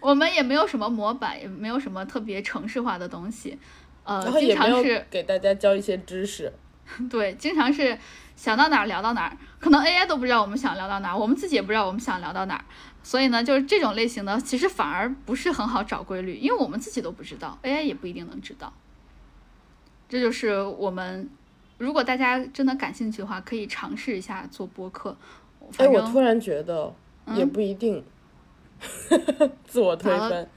我们也没有什么模板，也没有什么特别程式化的东西，呃，经常是给大家教一些知识。对，经常是想到哪儿聊到哪儿，可能 AI 都不知道我们想聊到哪儿，我们自己也不知道我们想聊到哪儿。所以呢，就是这种类型的，其实反而不是很好找规律，因为我们自己都不知道，AI 也不一定能知道。这就是我们，如果大家真的感兴趣的话，可以尝试一下做播客。哎，我突然觉得也不一定。自我推分，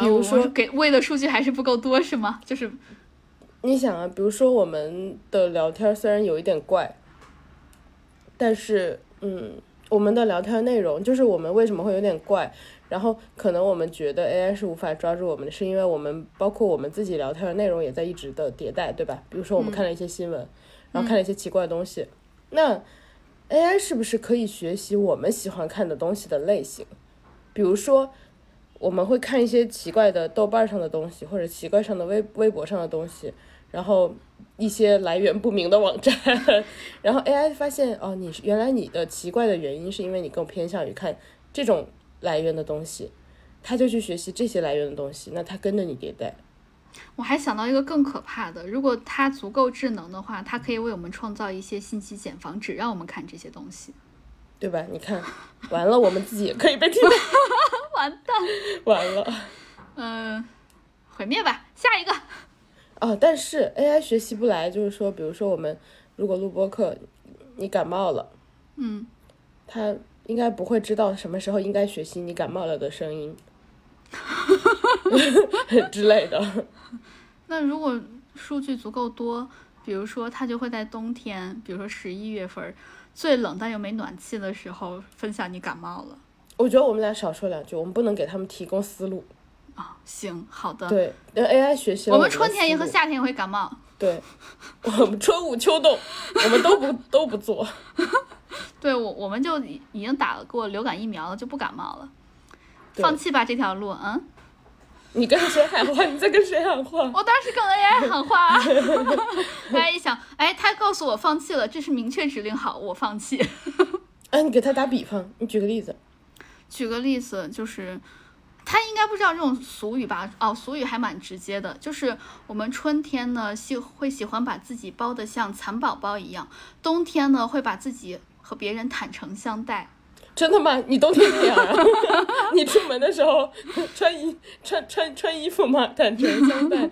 比如说给喂的数据还是不够多是吗？就是你想啊，比如说我们的聊天虽然有一点怪，但是嗯，我们的聊天内容就是我们为什么会有点怪，然后可能我们觉得 AI 是无法抓住我们的，是因为我们包括我们自己聊天的内容也在一直的迭代，对吧？比如说我们看了一些新闻，然后看了一些奇怪的东西，那 AI 是不是可以学习我们喜欢看的东西的类型？比如说，我们会看一些奇怪的豆瓣上的东西，或者奇怪上的微微博上的东西，然后一些来源不明的网站，然后 AI 发现哦，你原来你的奇怪的原因是因为你更偏向于看这种来源的东西，他就去学习这些来源的东西，那他跟着你迭代。我还想到一个更可怕的，如果它足够智能的话，它可以为我们创造一些信息茧房，只让我们看这些东西。对吧？你看，完了，我们自己也可以被替代，完蛋，完了。嗯，毁灭吧，下一个。哦，但是 AI 学习不来，就是说，比如说我们如果录播课，你感冒了，嗯，它应该不会知道什么时候应该学习你感冒了的声音 之类的。那如果数据足够多，比如说它就会在冬天，比如说十一月份最冷但又没暖气的时候，分享你感冒了。我觉得我们俩少说两句，我们不能给他们提供思路。啊、行，好的。对，让 AI 学习我们春天也和夏天也会感冒。对，我们春捂秋冻，我们都不都不做。对我，我们就已已经打过流感疫苗了，就不感冒了。放弃吧这条路，嗯，你跟谁喊话？你在跟谁喊话？我当时跟 AI 喊话 啊，AI 一想，哎，他告诉我放弃了，这是明确指令，好，我放弃。哎，你给他打比方，你举个例子。举个例子，就是他应该不知道这种俗语吧？哦，俗语还蛮直接的，就是我们春天呢喜会喜欢把自己包得像蚕宝宝一样，冬天呢会把自己和别人坦诚相待。真的吗？你冬天这样啊？你出门的时候穿衣穿穿穿衣服吗？坦诚相待。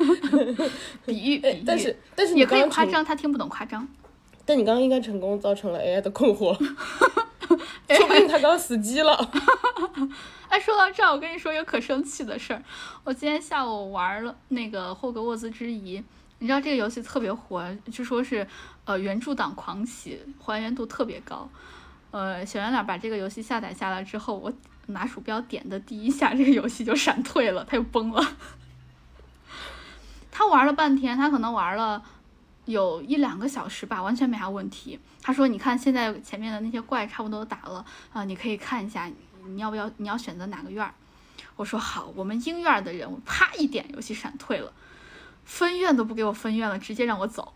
比喻，比喻，但是但是你也可刚刚成，以夸张，他听不懂夸张。但你刚刚应该成功造成了 AI 的困惑，说不定他刚死机了。哎，说到这儿，我跟你说一个可生气的事儿。我今天下午玩了那个霍格沃兹之遗，你知道这个游戏特别火，据说是呃原著党狂喜，还原度特别高。呃，小圆脸把这个游戏下载下来之后，我拿鼠标点的第一下，这个游戏就闪退了，它又崩了。他玩了半天，他可能玩了有一两个小时吧，完全没啥问题。他说：“你看，现在前面的那些怪差不多都打了啊、你可以看一下，你要不要？你要选择哪个院儿？”我说：“好，我们鹰院儿的人。”我啪一点，游戏闪退了，分院都不给我分院了，直接让我走。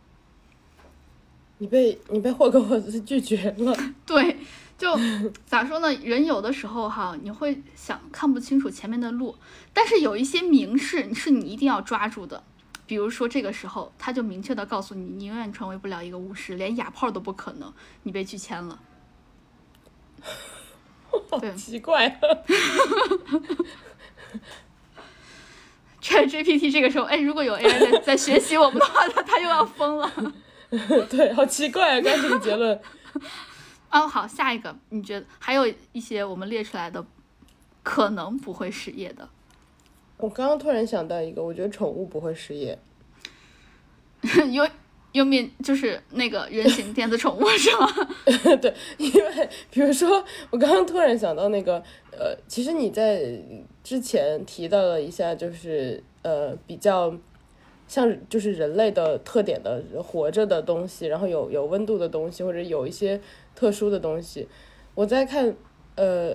你被你被霍格沃 兹拒绝了。对，就咋说呢？人有的时候哈，你会想看不清楚前面的路，但是有一些明示是你一定要抓住的。比如说这个时候，他就明确的告诉你，你永远成为不了一个巫师，连哑炮都不可能，你被拒签了。好对奇怪啊！Chat GPT 这个时候，哎，如果有 AI 在在学习我们的话，他他又要疯了。对，好奇怪啊！刚刚这个结论，哦，好，下一个，你觉得还有一些我们列出来的可能不会失业的？我刚刚突然想到一个，我觉得宠物不会失业。有有面就是那个人形电子宠物是吗？对，因为比如说，我刚刚突然想到那个，呃，其实你在之前提到了一下，就是呃比较像就是人类的特点的活着的东西，然后有有温度的东西，或者有一些特殊的东西。我在看呃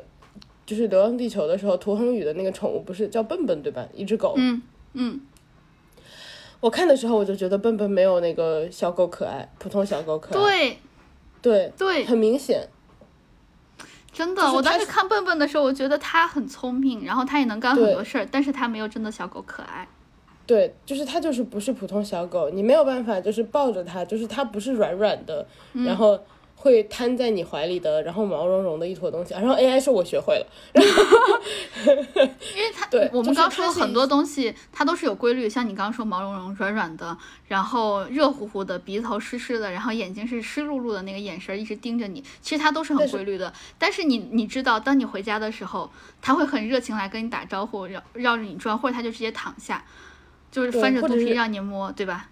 就是《流浪地球》的时候，涂恒宇的那个宠物不是叫笨笨对吧？一只狗。嗯嗯，我看的时候我就觉得笨笨没有那个小狗可爱，普通小狗可爱。对对对，很明显。真的，就是我当时看笨笨的时候，我觉得它很聪明，然后它也能干很多事儿，但是它没有真的小狗可爱。对，就是它就是不是普通小狗，你没有办法就是抱着它，就是它不是软软的，嗯然后会瘫在你怀里的，然后毛茸茸的一坨东西。然后 AI 是我学会了，因为它，对我们刚说很多东西，它都是有规律，像你刚刚说毛茸茸、软软的，然后热乎乎的，鼻头湿湿的，然后眼睛是湿漉漉的那个眼神儿一直盯着你，其实它都是很规律的。但是你你知道，当你回家的时候，它会很热情来跟你打招呼，绕绕着你转，或者它就直接躺下，就是翻着肚皮让你摸，对吧？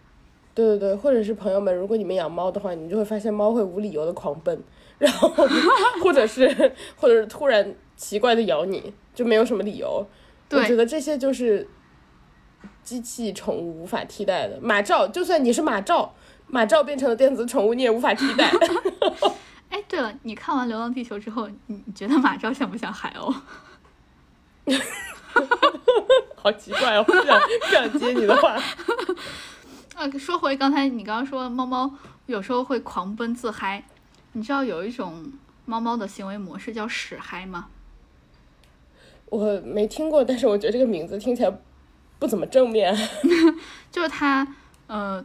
对对对，或者是朋友们，如果你们养猫的话，你就会发现猫会无理由的狂奔，然后 或者是或者是突然奇怪的咬你，就没有什么理由。我觉得这些就是机器宠物无法替代的。马照，就算你是马照，马照变成了电子宠物，你也无法替代。哎，对了，你看完《流浪地球》之后，你你觉得马照像不像海鸥？好奇怪哦，不想不想接你的话。啊，说回刚才你刚刚说猫猫有时候会狂奔自嗨，你知道有一种猫猫的行为模式叫屎嗨吗？我没听过，但是我觉得这个名字听起来不怎么正面。就是它呃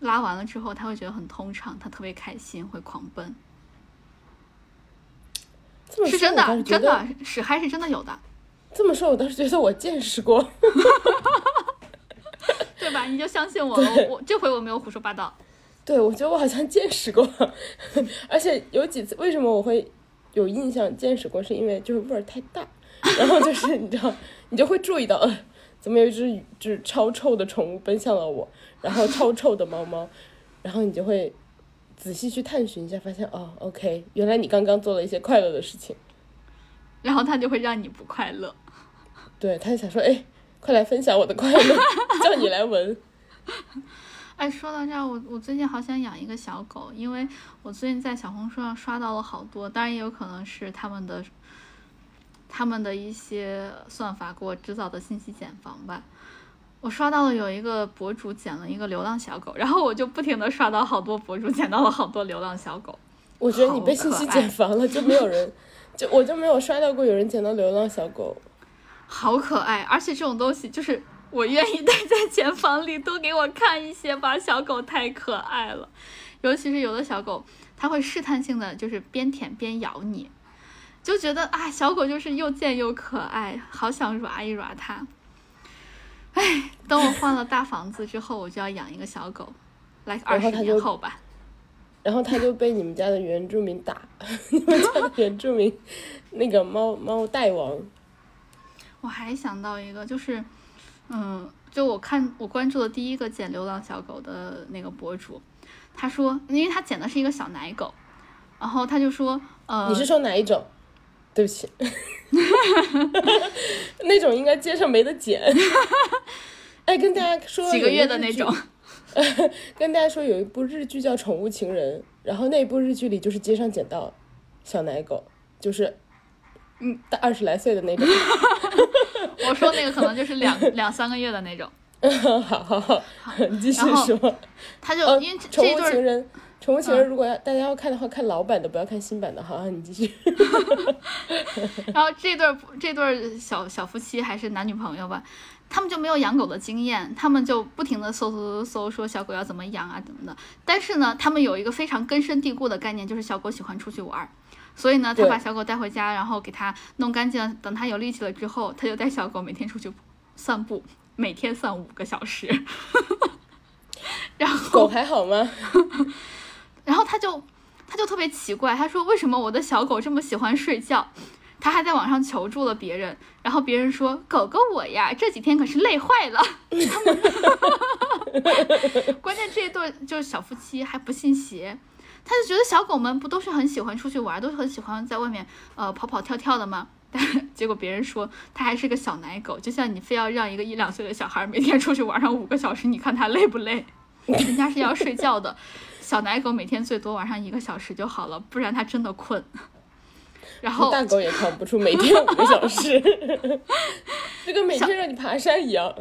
拉完了之后，它会觉得很通畅，它特别开心，会狂奔，这么是真的，真的屎嗨是真的有的。这么说，我倒是觉得我见识过。吧，你就相信我了。我这回我没有胡说八道。对，我觉得我好像见识过，而且有几次，为什么我会有印象见识过？是因为就是味儿太大，然后就是你知道，你就会注意到，呃，怎么有一只就是超臭的宠物奔向了我，然后超 臭的猫猫，然后你就会仔细去探寻一下，发现哦，OK，原来你刚刚做了一些快乐的事情，然后它就会让你不快乐。对，他就想说，哎，快来分享我的快乐，叫你来闻。哎，说到这儿，我我最近好想养一个小狗，因为我最近在小红书上刷到了好多，当然也有可能是他们的他们的一些算法给我制造的信息茧房吧。我刷到了有一个博主捡了一个流浪小狗，然后我就不停的刷到好多博主捡到了好多流浪小狗。我觉得你被信息茧房了，就没有人，就我就没有刷到过有人捡到流浪小狗。好可爱，而且这种东西就是我愿意待在茧房里，多给我看一些吧。小狗太可爱了，尤其是有的小狗，它会试探性的就是边舔边咬你，就觉得啊，小狗就是又贱又可爱，好想抓一抓它。哎，等我换了大房子之后，我就要养一个小狗，来二十年后吧。然后它就被你们家的原住民打，你们家的原住民那个猫猫大王。我还想到一个，就是，嗯，就我看我关注的第一个捡流浪小狗的那个博主，他说，因为他捡的是一个小奶狗，然后他就说，呃，你是说哪一种？对不起，那种应该街上没得捡。哎，跟大家说，几个月的那种。跟大家说，有一部日剧叫《宠物情人》，然后那部日剧里就是街上捡到小奶狗，就是。嗯，大二十来岁的那种。我说那个可能就是两两三个月的那种。好好好，你继续说。他就因为宠物情人，宠物情人如果要大家要看的话，看老版的，不要看新版的。好，你继续。然后这对这对小小夫妻还是男女朋友吧，他们就没有养狗的经验，他们就不停的搜搜搜搜，说小狗要怎么养啊怎么的。但是呢，他们有一个非常根深蒂固的概念，就是小狗喜欢出去玩。所以呢，他把小狗带回家，然后给它弄干净。等它有力气了之后，他就带小狗每天出去散步，每天散五个小时。然后狗还好吗？然后他就他就特别奇怪，他说：“为什么我的小狗这么喜欢睡觉？”他还在网上求助了别人，然后别人说：“狗狗我呀，这几天可是累坏了。”关键这一对就是小夫妻还不信邪。他就觉得小狗们不都是很喜欢出去玩，都是很喜欢在外面呃跑跑跳跳的吗？但结果别人说他还是个小奶狗，就像你非要让一个一两岁的小孩每天出去玩上五个小时，你看他累不累？人家是要睡觉的，小奶狗每天最多玩上一个小时就好了，不然它真的困。然后大狗也扛不出每天五个小时，就跟每天让你爬山一样。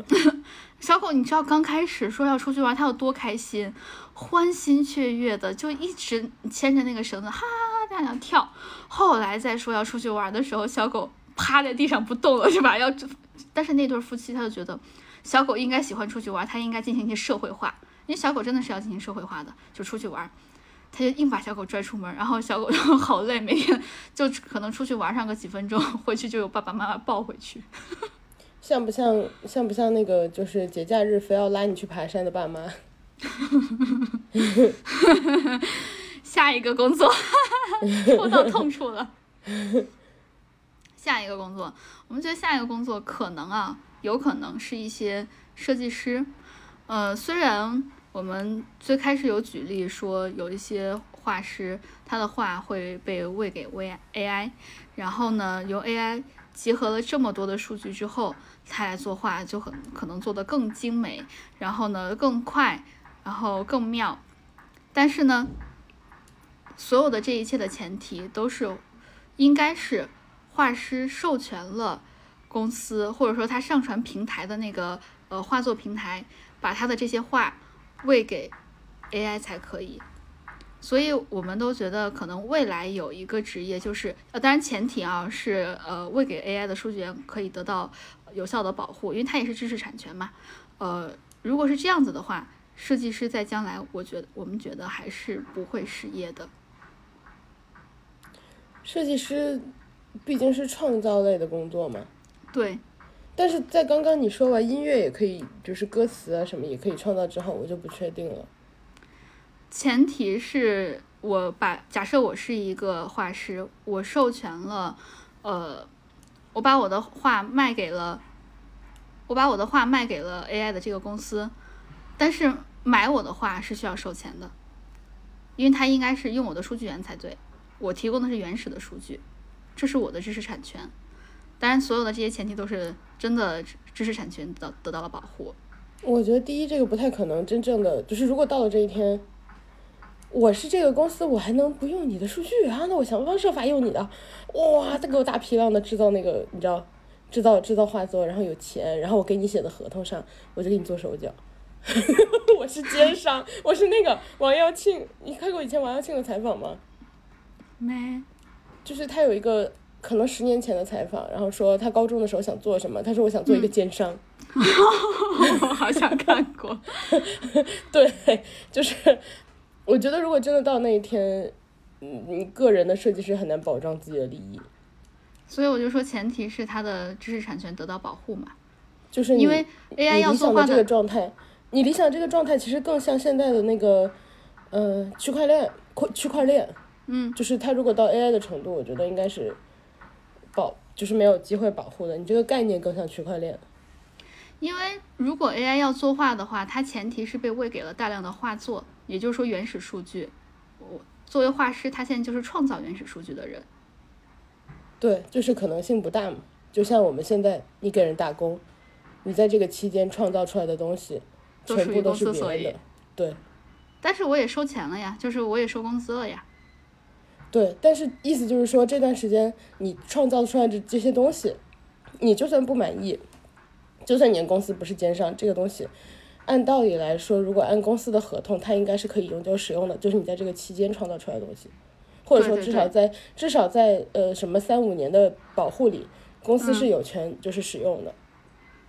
小狗，你知道刚开始说要出去玩，它有多开心，欢欣雀跃的，就一直牵着那个绳子，哈哈哈那样跳。后来再说要出去玩的时候，小狗趴在地上不动了，是吧？要，但是那对夫妻他就觉得，小狗应该喜欢出去玩，它应该进行一些社会化，因为小狗真的是要进行社会化的，就出去玩。他就硬把小狗拽出门，然后小狗就好累，每天就可能出去玩上个几分钟，回去就有爸爸妈妈抱回去。像不像像不像那个就是节假日非要拉你去爬山的爸妈？下一个工作，戳到痛处了。下一个工作，我们觉得下一个工作可能啊，有可能是一些设计师。呃，虽然我们最开始有举例说有一些画师，他的画会被喂给 V AI，然后呢，由 AI 结合了这么多的数据之后。他来作画就很可能做得更精美，然后呢更快，然后更妙。但是呢，所有的这一切的前提都是，应该是画师授权了公司，或者说他上传平台的那个呃画作平台，把他的这些画喂给 AI 才可以。所以我们都觉得可能未来有一个职业就是呃，当然前提啊是呃喂给 AI 的数据源可以得到。有效的保护，因为它也是知识产权嘛。呃，如果是这样子的话，设计师在将来，我觉得我们觉得还是不会失业的。设计师毕竟是创造类的工作嘛。对。但是在刚刚你说完音乐也可以，就是歌词啊什么也可以创造之后，我就不确定了。前提是我把假设我是一个画师，我授权了，呃，我把我的画卖给了，我把我的画卖给了 AI 的这个公司，但是买我的画是需要收钱的，因为他应该是用我的数据源才对，我提供的是原始的数据，这是我的知识产权。当然，所有的这些前提都是真的知识产权得得到了保护。我觉得第一，这个不太可能真正的，就是如果到了这一天，我是这个公司，我还能不用你的数据啊？那我想方设法用你的，哇，他给我大批量的制造那个，你知道，制造制造画作，然后有钱，然后我给你写的合同上，我就给你做手脚。我是奸商，我是那个王耀庆，你看过以前王耀庆的采访吗？没。就是他有一个。可能十年前的采访，然后说他高中的时候想做什么，他说我想做一个奸商。我好像看过。对，就是我觉得如果真的到那一天，你个人的设计师很难保障自己的利益。所以我就说，前提是他的知识产权得到保护嘛。就是因为 AI 要做的这个状态，你理想这个状态其实更像现在的那个，呃，区块链，区区块链。嗯。就是它如果到 AI 的程度，我觉得应该是。保就是没有机会保护的，你这个概念更像区块链。因为如果 AI 要作画的话，它前提是被喂给了大量的画作，也就是说原始数据。我作为画师，他现在就是创造原始数据的人。对，就是可能性不大嘛。就像我们现在，你给人打工，你在这个期间创造出来的东西，全部都是别人的。对。但是我也收钱了呀，就是我也收工资了呀。对，但是意思就是说，这段时间你创造出来的这些东西，你就算不满意，就算你的公司不是奸商，这个东西，按道理来说，如果按公司的合同，它应该是可以永久使用的，就是你在这个期间创造出来的东西，或者说至少在至少在呃什么三五年的保护里，公司是有权就是使用的。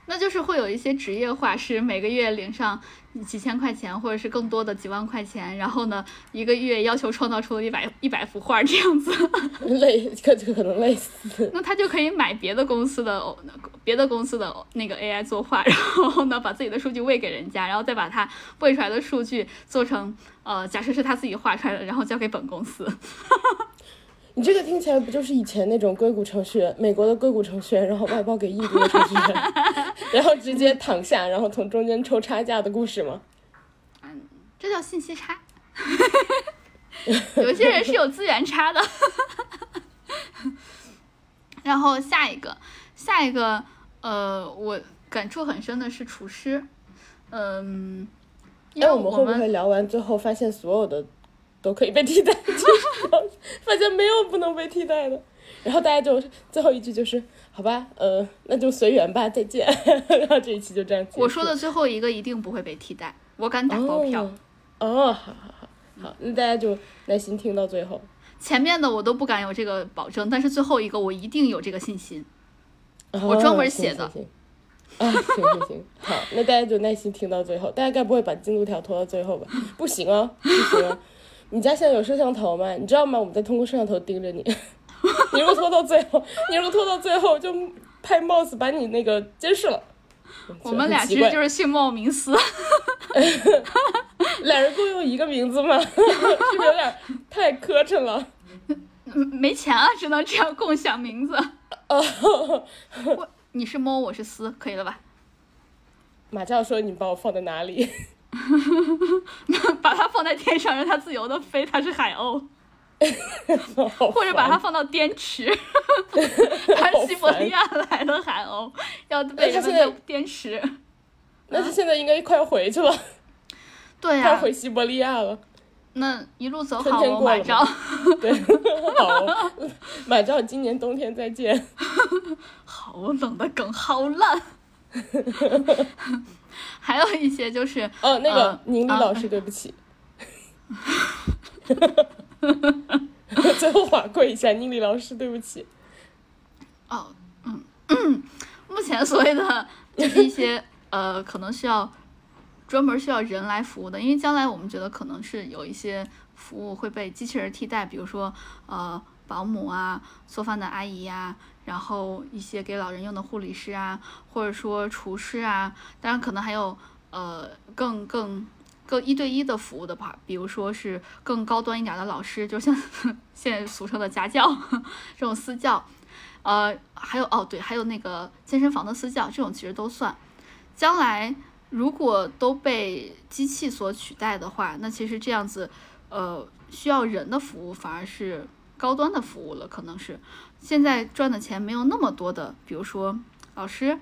那就是会有一些职业画师每个月领上几千块钱，或者是更多的几万块钱，然后呢，一个月要求创造出一百一百幅画这样子，累可可能累死。那他就可以买别的公司的别的公司的那个 AI 作画，然后呢，把自己的数据喂给人家，然后再把他喂出来的数据做成呃，假设是他自己画出来的，然后交给本公司。你这个听起来不就是以前那种硅谷程序员，美国的硅谷程序员，然后外包给印度的程序员，然后直接躺下，然后从中间抽差价的故事吗？嗯，这叫信息差。有些人是有资源差的。然后下一个，下一个，呃，我感触很深的是厨师。嗯，哎，我们会不会聊完最后发现所有的？都可以被替代，就是发现没有不能被替代的，然后大家就最后一句就是好吧，呃，那就随缘吧，再见。然后这一期就这样。我说的最后一个一定不会被替代，我敢打包票。哦，好好好，好，那大家就耐心听到最后。前面的我都不敢有这个保证，但是最后一个我一定有这个信心。我专门写的。啊，行行行，好，那大家就耐心听到最后。大家该不会把进度条拖到最后吧？不行啊，不行啊。你家现在有摄像头吗？你知道吗？我们在通过摄像头盯着你。你如果拖到最后，你如果拖到最后，就派 mouse 把你那个监视了。我们俩其实就是姓孟名思。俩人共用一个名字吗？是不是有点太磕碜了？没钱啊，只能这样共享名字。哦，你是猫，我是思，可以了吧？马教授，你把我放在哪里？把它放在天上，让它自由的飞，它是海鸥；或者把它放到滇池，它是西伯利亚来的海鸥，要被人在滇池。那它现在应该快要回去了。对呀，快回西伯利亚了。那一路走好，马照。对，好，买照，今年冬天再见。好冷的梗，好烂。还有一些就是哦，那个宁理老师，对不起，最后反跪一下，宁理老师，对不起。哦，嗯，目前所谓的就是一些呃，可能需要专门需要人来服务的，因为将来我们觉得可能是有一些服务会被机器人替代，比如说呃保姆啊、做饭的阿姨呀，然后一些给老人用的护理师啊，或者说厨师啊，当然可能还有呃更更更一对一的服务的吧，比如说是更高端一点的老师，就像 现在俗称的家教这种私教，呃，还有哦对，还有那个健身房的私教，这种其实都算。将来如果都被机器所取代的话，那其实这样子，呃，需要人的服务反而是高端的服务了。可能是现在赚的钱没有那么多的，比如说老师，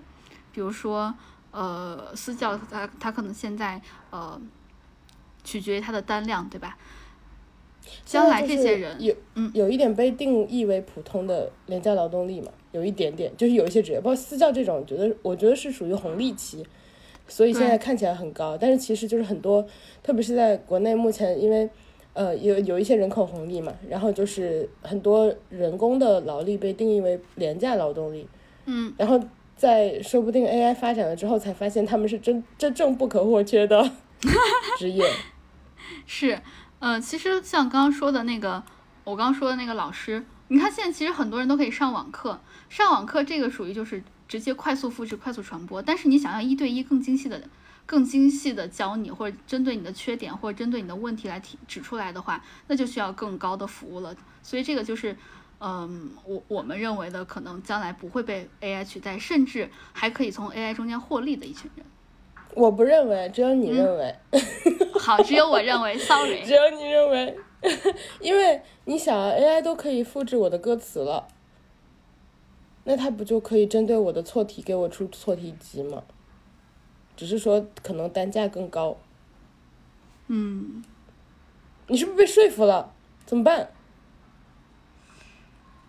比如说呃私教，他他可能现在呃取决于他的单量，对吧？将来这些人有嗯。有一点被定义为普通的廉价劳动力嘛，有一点点，就是有一些职业，包括私教这种，觉得我觉得是属于红利期，所以现在看起来很高，但是其实就是很多，特别是在国内目前，因为呃有有一些人口红利嘛，然后就是很多人工的劳力被定义为廉价劳动力，嗯，然后在说不定 AI 发展了之后，才发现他们是真真正不可或缺的 职业。是，呃，其实像刚刚说的那个，我刚刚说的那个老师，你看现在其实很多人都可以上网课，上网课这个属于就是直接快速复制、快速传播，但是你想要一对一更精细的、更精细的教你，或者针对你的缺点或者针对你的问题来提指出来的话，那就需要更高的服务了。所以这个就是。嗯，我我们认为的可能将来不会被 AI 取代，甚至还可以从 AI 中间获利的一群人。我不认为，只有你认为。好，只有我认为，sorry。只有你认为，因为你想啊，AI 都可以复制我的歌词了，那它不就可以针对我的错题给我出错题集吗？只是说可能单价更高。嗯，你是不是被说服了？怎么办？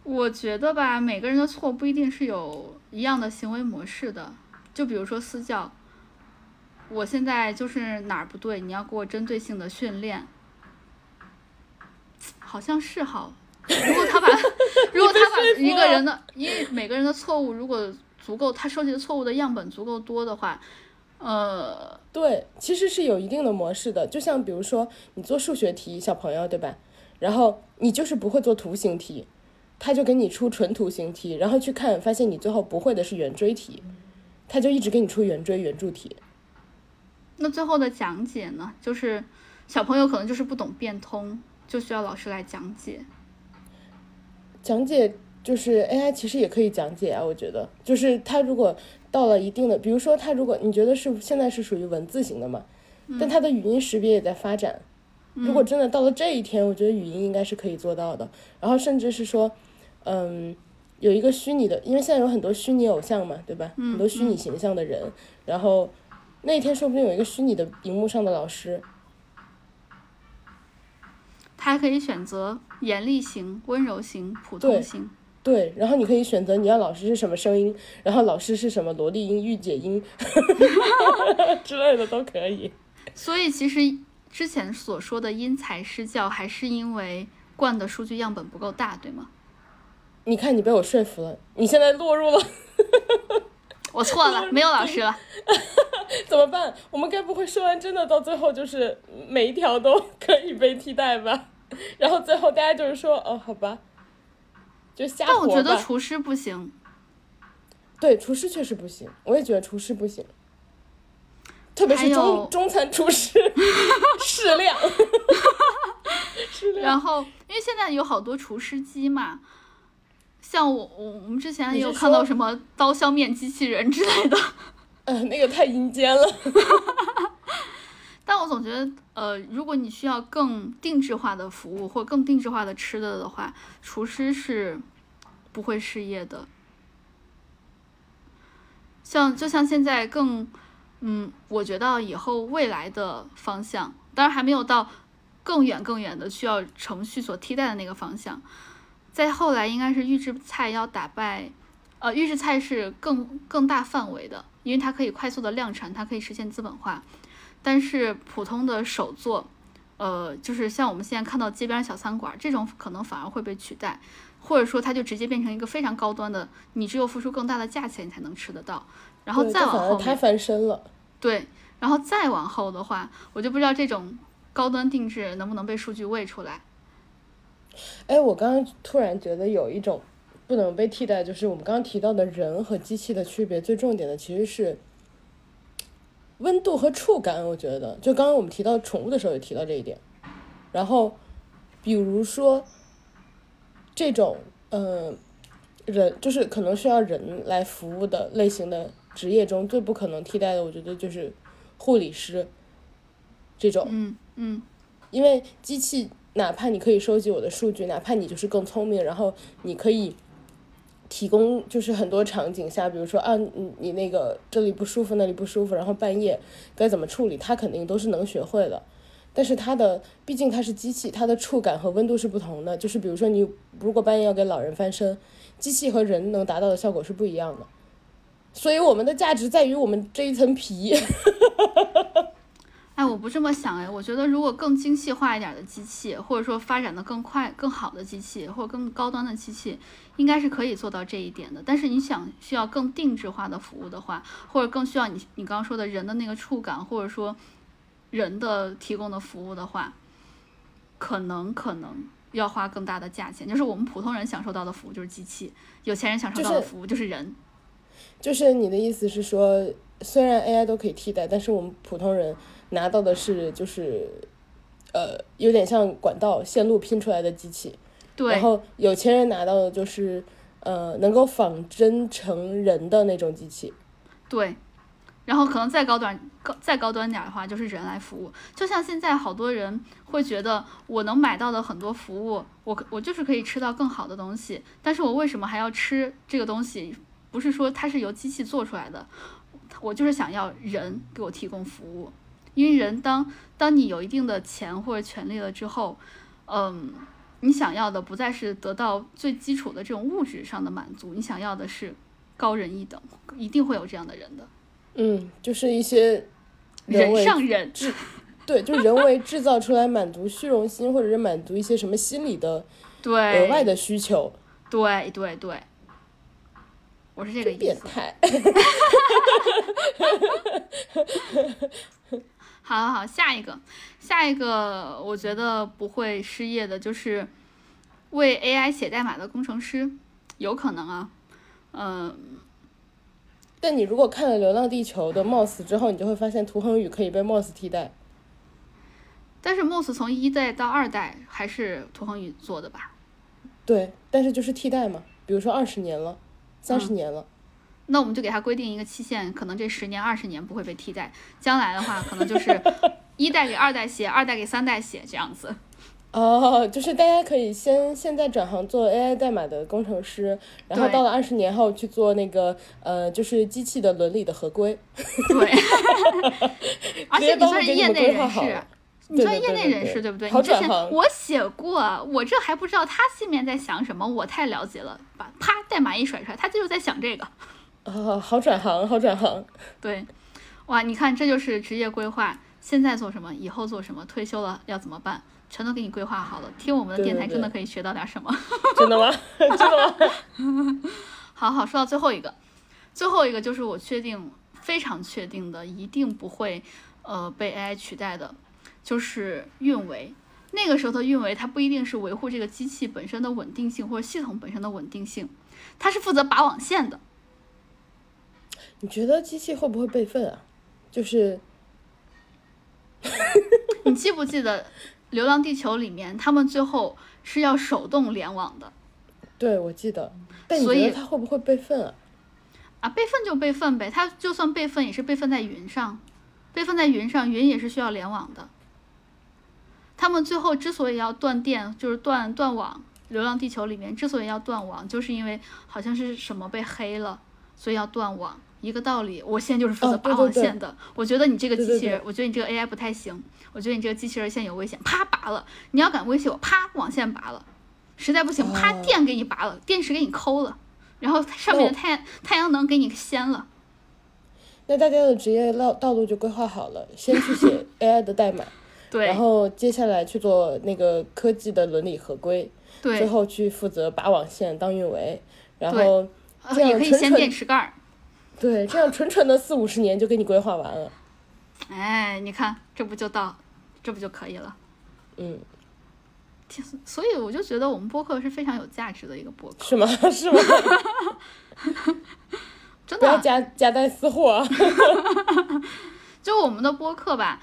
我觉得吧，每个人的错不一定是有一样的行为模式的。就比如说私教，我现在就是哪儿不对，你要给我针对性的训练，好像是哈。如果他把，如果他把一个人的，因为每个人的错误如果足够，他收集的错误的样本足够多的话，呃，对，其实是有一定的模式的。就像比如说你做数学题，小朋友对吧？然后你就是不会做图形题，他就给你出纯图形题，然后去看发现你最后不会的是圆锥题，他就一直给你出圆锥圆柱题。那最后的讲解呢，就是小朋友可能就是不懂变通，就需要老师来讲解。讲解就是 AI 其实也可以讲解啊，我觉得就是它如果到了一定的，比如说它如果你觉得是现在是属于文字型的嘛，但它的语音识别也在发展。如果真的到了这一天，我觉得语音应该是可以做到的。然后甚至是说，嗯，有一个虚拟的，因为现在有很多虚拟偶像嘛，对吧？很多虚拟形象的人，然后那一天说不定有一个虚拟的荧幕上的老师，他还可以选择严厉型、温柔型、普通型。对，然后你可以选择你要老师是什么声音，然后老师是什么萝莉音、御姐音 之类的都可以。所以其实之前所说的因材施教，还是因为灌的数据样本不够大，对吗？你看，你被我说服了，你现在落入了 我错了，没有老师了。怎么办？我们该不会说完真的到最后就是每一条都可以被替代吧？然后最后大家就是说，哦，好吧，就瞎但我觉。得厨师不行，对，厨师确实不行，我也觉得厨师不行，特别是中中餐厨师 适量。然后因为现在有好多厨师机嘛，像我我我们之前也有看到说什么刀削面机器人之类的。呃，那个太阴间了。但我总觉得，呃，如果你需要更定制化的服务或更定制化的吃的的话，厨师是不会失业的。像就像现在更，嗯，我觉得以后未来的方向，当然还没有到更远更远的需要程序所替代的那个方向。再后来应该是预制菜要打败，呃，预制菜是更更大范围的，因为它可以快速的量产，它可以实现资本化。但是普通的手作，呃，就是像我们现在看到街边小餐馆这种，可能反而会被取代，或者说它就直接变成一个非常高端的，你只有付出更大的价钱你才能吃得到。然后再往后太，翻身了。对，然后再往后的话，我就不知道这种高端定制能不能被数据喂出来。哎，我刚刚突然觉得有一种不能被替代，就是我们刚刚提到的人和机器的区别，最重点的其实是温度和触感。我觉得，就刚刚我们提到宠物的时候也提到这一点。然后，比如说这种呃人，就是可能需要人来服务的类型的职业中，最不可能替代的，我觉得就是护理师这种。嗯嗯，因为机器哪怕你可以收集我的数据，哪怕你就是更聪明，然后你可以提供就是很多场景下，比如说啊，你你那个这里不舒服，那里不舒服，然后半夜该怎么处理，它肯定都是能学会的。但是它的毕竟它是机器，它的触感和温度是不同的。就是比如说你如果半夜要给老人翻身，机器和人能达到的效果是不一样的。所以我们的价值在于我们这一层皮。哎，我不这么想哎，我觉得如果更精细化一点的机器，或者说发展的更快、更好的机器，或者更高端的机器，应该是可以做到这一点的。但是你想需要更定制化的服务的话，或者更需要你你刚刚说的人的那个触感，或者说人的提供的服务的话，可能可能要花更大的价钱。就是我们普通人享受到的服务就是机器，有钱人享受到的服务就是人。就是你的意思是说，虽然 AI 都可以替代，但是我们普通人。拿到的是就是，呃，有点像管道线路拼出来的机器，对。然后有钱人拿到的就是，呃，能够仿真成人的那种机器，对。然后可能再高端高再高端点的话，就是人来服务。就像现在好多人会觉得，我能买到的很多服务，我我就是可以吃到更好的东西，但是我为什么还要吃这个东西？不是说它是由机器做出来的，我就是想要人给我提供服务。因为人当当你有一定的钱或者权利了之后，嗯，你想要的不再是得到最基础的这种物质上的满足，你想要的是高人一等，一定会有这样的人的。嗯，就是一些人上人，对，就人为制造出来满足虚荣心，或者是满足一些什么心理的对额外的需求。对对对，我是这个意思。变态。好，好，好，下一个，下一个，我觉得不会失业的，就是为 AI 写代码的工程师，有可能啊，嗯。但你如果看了《流浪地球》的 Moss 之后，你就会发现涂恒宇可以被 Moss 替代。但是 Moss 从一代到二代还是涂恒宇做的吧？对，但是就是替代嘛，比如说二十年了，三十年了。那我们就给他规定一个期限，可能这十年、二十年不会被替代。将来的话，可能就是 一代给二代写，二代给三代写这样子。哦，就是大家可以先现在转行做 AI 代码的工程师，然后到了二十年后去做那个呃，就是机器的伦理的合规。对，而且你算是业内人士，你算业内人士对不对？你之前我写过，我这还不知道他心里面在想什么，我太了解了。把啪代码一甩出来，他就是在想这个。哦，好转行，好转行。对，哇，你看，这就是职业规划。现在做什么，以后做什么，退休了要怎么办，全都给你规划好了。听我们的电台，真的可以学到点什么。真的吗？真的吗？好好说到最后一个，最后一个就是我确定，非常确定的，一定不会呃被 AI 取代的，就是运维。那个时候的运维，它不一定是维护这个机器本身的稳定性或者系统本身的稳定性，它是负责拔网线的。你觉得机器会不会备份啊？就是，你记不记得《流浪地球》里面他们最后是要手动联网的？对，我记得。但你觉得它会不会备份啊？啊，备份就备份呗，它就算备份也是备份在云上，备份在云上，云也是需要联网的。他们最后之所以要断电，就是断断网，《流浪地球》里面之所以要断网，就是因为好像是什么被黑了，所以要断网。一个道理，我现在就是负责拔网线的。我觉得你这个机器人，我觉得你这个 AI 不太行。我觉得你这个机器人现在有危险，啪拔了。你要敢威胁我，啪网线拔了。实在不行，啪电给你拔了，电池给你抠了，然后上面的太阳太阳能给你掀了。那大家的职业道道路就规划好了，先去写 AI 的代码，对，然后接下来去做那个科技的伦理合规，对，最后去负责拔网线当运维，然后也可以掀电池盖儿。对，这样纯纯的四五十年就给你规划完了。哎，你看，这不就到，这不就可以了？嗯，所以我就觉得我们播客是非常有价值的一个播客，是吗？是吗？真的不要的。夹夹带私货啊。就我们的播客吧，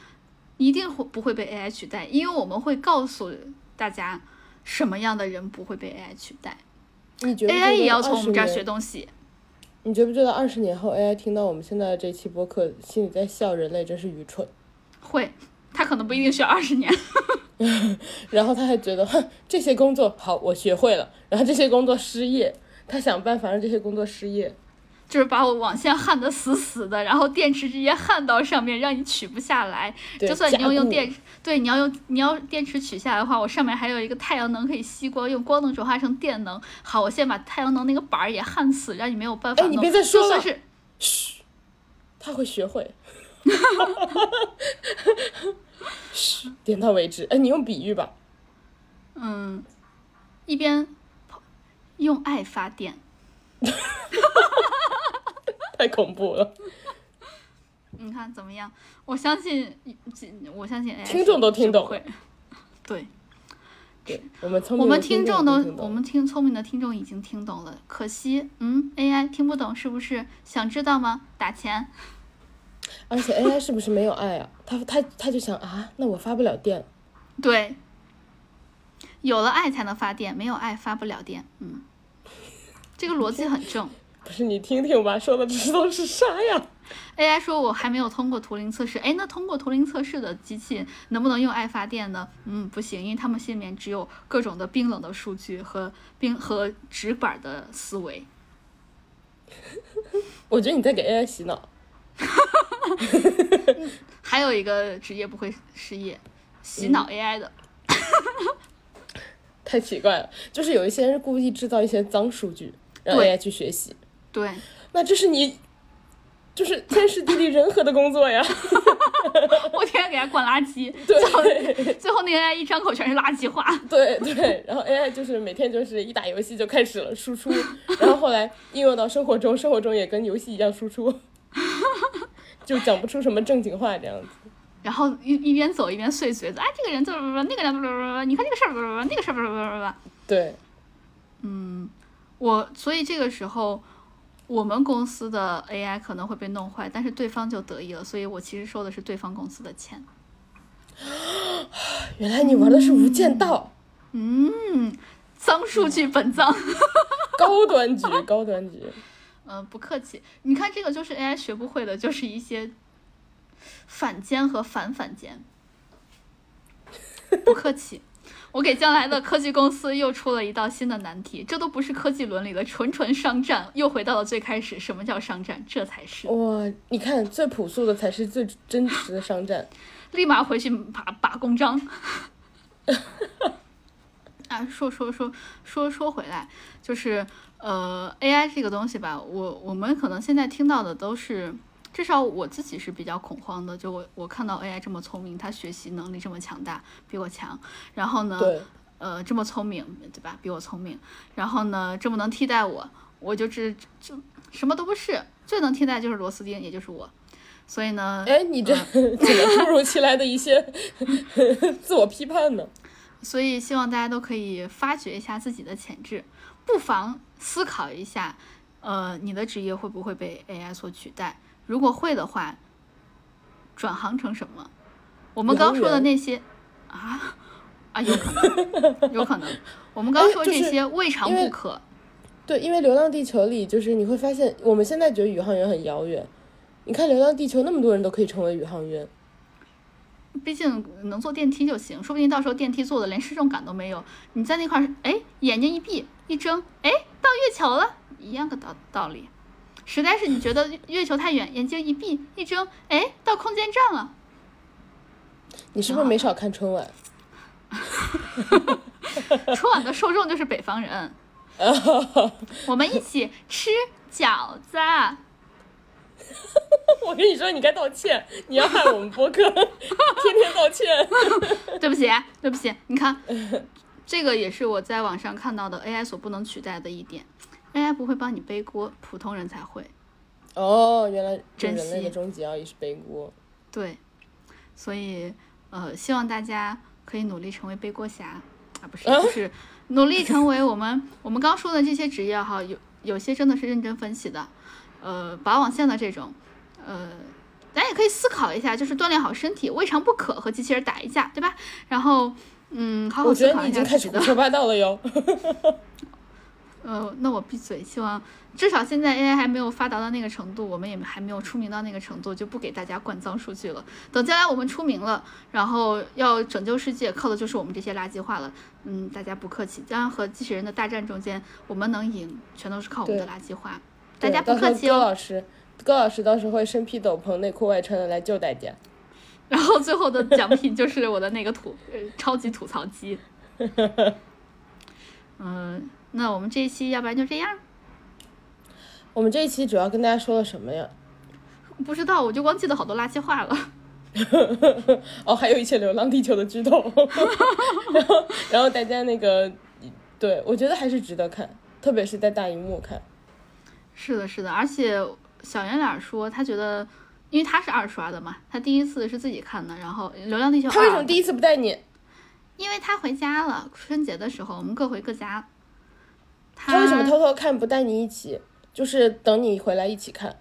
一定会不会被 AI 取代，因为我们会告诉大家什么样的人不会被 AI 取代你觉得，AI 也要从我们这儿学东西。你觉不觉得二十年后 AI 听到我们现在的这期播客，心里在笑人类真是愚蠢？会，他可能不一定需要二十年。然后他还觉得，哼，这些工作好，我学会了。然后这些工作失业，他想办法让这些工作失业。就是把我网线焊得死死的，然后电池直接焊到上面，让你取不下来。对就算你要用电，对，你要用你要电池取下来的话，我上面还有一个太阳能可以吸光，用光能转化成电能。好，我先把太阳能那个板儿也焊死，让你没有办法弄。哎你别再说了就算是嘘，他会学会。嘘，点到为止。哎，你用比喻吧。嗯，一边用爱发电，太恐怖了，你看怎么样？我相信，我相信听众都听懂会。对，对我们聪明我们听听众都我们听聪明的听众已经听懂了。可惜，嗯，AI 听不懂，是不是？想知道吗？打钱。而且 AI 是不是没有爱啊？他他他就想啊，那我发不了电。对，有了爱才能发电，没有爱发不了电。嗯，这个逻辑很正。不是你听听吧，说的这都是啥呀？AI 说我还没有通过图灵测试，哎，那通过图灵测试的机器能不能用爱发电呢？嗯，不行，因为他们心里面只有各种的冰冷的数据和冰和纸板的思维。我觉得你在给 AI 洗脑。还有一个职业不会失业，洗脑嗯 AI 的。太奇怪了，就是有一些人故意制造一些脏数据，让对 AI 去学习。对，那这是你，就是天时地利人和的工作呀。我天天给他灌垃圾，最后对最后那个 AI 一张口全是垃圾话。对对，然后 AI 就是每天就是一打游戏就开始了输出，然后后来应用到生活中，生活中也跟游戏一样输出，就讲不出什么正经话这样子。然后一一边走一边碎嘴子，哎，这个人怎么怎么，那个人怎么怎么，你看这个事儿怎么怎么，那个事儿怎么怎么怎么。对，我所以这个时候，我们公司的 AI 可能会被弄坏，但是对方就得意了，所以我其实收的是对方公司的钱。原来你玩的是无间道，嗯，脏数据本脏。高端局，高端局。嗯，不客气。你看这个就是 AI 学不会的，就是一些反间和反反间。不客气，我给将来的科技公司又出了一道新的难题，这都不是科技伦理了，纯纯商战，又回到了最开始，什么叫商战？这才是。哇，你看最朴素的才是最真实的商战。立马回去把把公章。啊，说说说说说回来，就是呃，AI 这个东西吧，我我们可能现在听到的都是，至少我自己是比较恐慌的。就我我看到 AI 这么聪明，它学习能力这么强大，比我强，然后呢，对，呃，这么聪明，对吧？比我聪明，然后呢，这么能替代我，我就只就什么都不是，最能替代就是螺丝钉，也就是我。所以呢，哎，你这 怎么突如其来的一些 自我批判呢？所以希望大家都可以发掘一下自己的潜质，不妨思考一下，呃，你的职业会不会被 AI 所取代？如果会的话，转行成什么？我们刚说的那些啊啊，有可能，有可能。我们刚说这些未尝不可。对，因为《流浪地球》里，就是你会发现，我们现在觉得宇航员很遥远。你看《流浪地球》，那么多人都可以成为宇航员。毕竟能坐电梯就行，说不定到时候电梯坐的连失重感都没有。你在那块儿，哎，眼睛一闭一睁，哎，到月球了，一样的道道理。实在是你觉得月球太远，眼睛一闭一睁，哎，到空间站了。你是不是没少看春晚？春晚的受众就是北方人，我们一起吃饺子。我跟你说，你该道歉，你要害我们播客天天道歉。对不起，对不起，你看，这个也是我在网上看到的 AI 所不能取代的一点，AI 不会帮你背锅，普通人才会。哦，原来人类惜的终极奥义是背锅。对，所以呃，希望大家可以努力成为背锅侠。啊，不是，就是努力成为我们 我们刚说的这些职业哈，有有些真的是认真分析的，呃，拔网线的这种，呃，咱也可以思考一下，就是锻炼好身体，未尝不可和机器人打一架，对吧？然后，嗯，好好思考一下自己的。说八道了哟。呃，那我闭嘴。希望至少现在 AI 还没有发达到那个程度，我们也还没有出名到那个程度，就不给大家灌脏数据了。等将来我们出名了，然后要拯救世界，靠的就是我们这些垃圾话了。嗯，大家不客气。将来和机器人的大战中间，我们能赢，全都是靠我们的垃圾话。大家不客气哦。高老师，高老师到时候会身披斗篷、内裤外穿的来救大家。然后最后的奖品就是我的那个吐超级吐槽机。嗯。那我们这一期要不然就这样。我们这一期主要跟大家说了什么呀？不知道，我就光记得好多垃圾话了。哦，还有一些《流浪地球》的剧透。然后，然后大家那个，对我觉得还是值得看，特别是在大荧幕看。是的，是的，而且小圆脸说他觉得，因为他是二刷的嘛，他第一次是自己看的，然后《流浪地球》他为什么第一次不带你？因为他回家了，春节的时候我们各回各家。他为什么偷偷看不带你一起？就是等你回来一起看。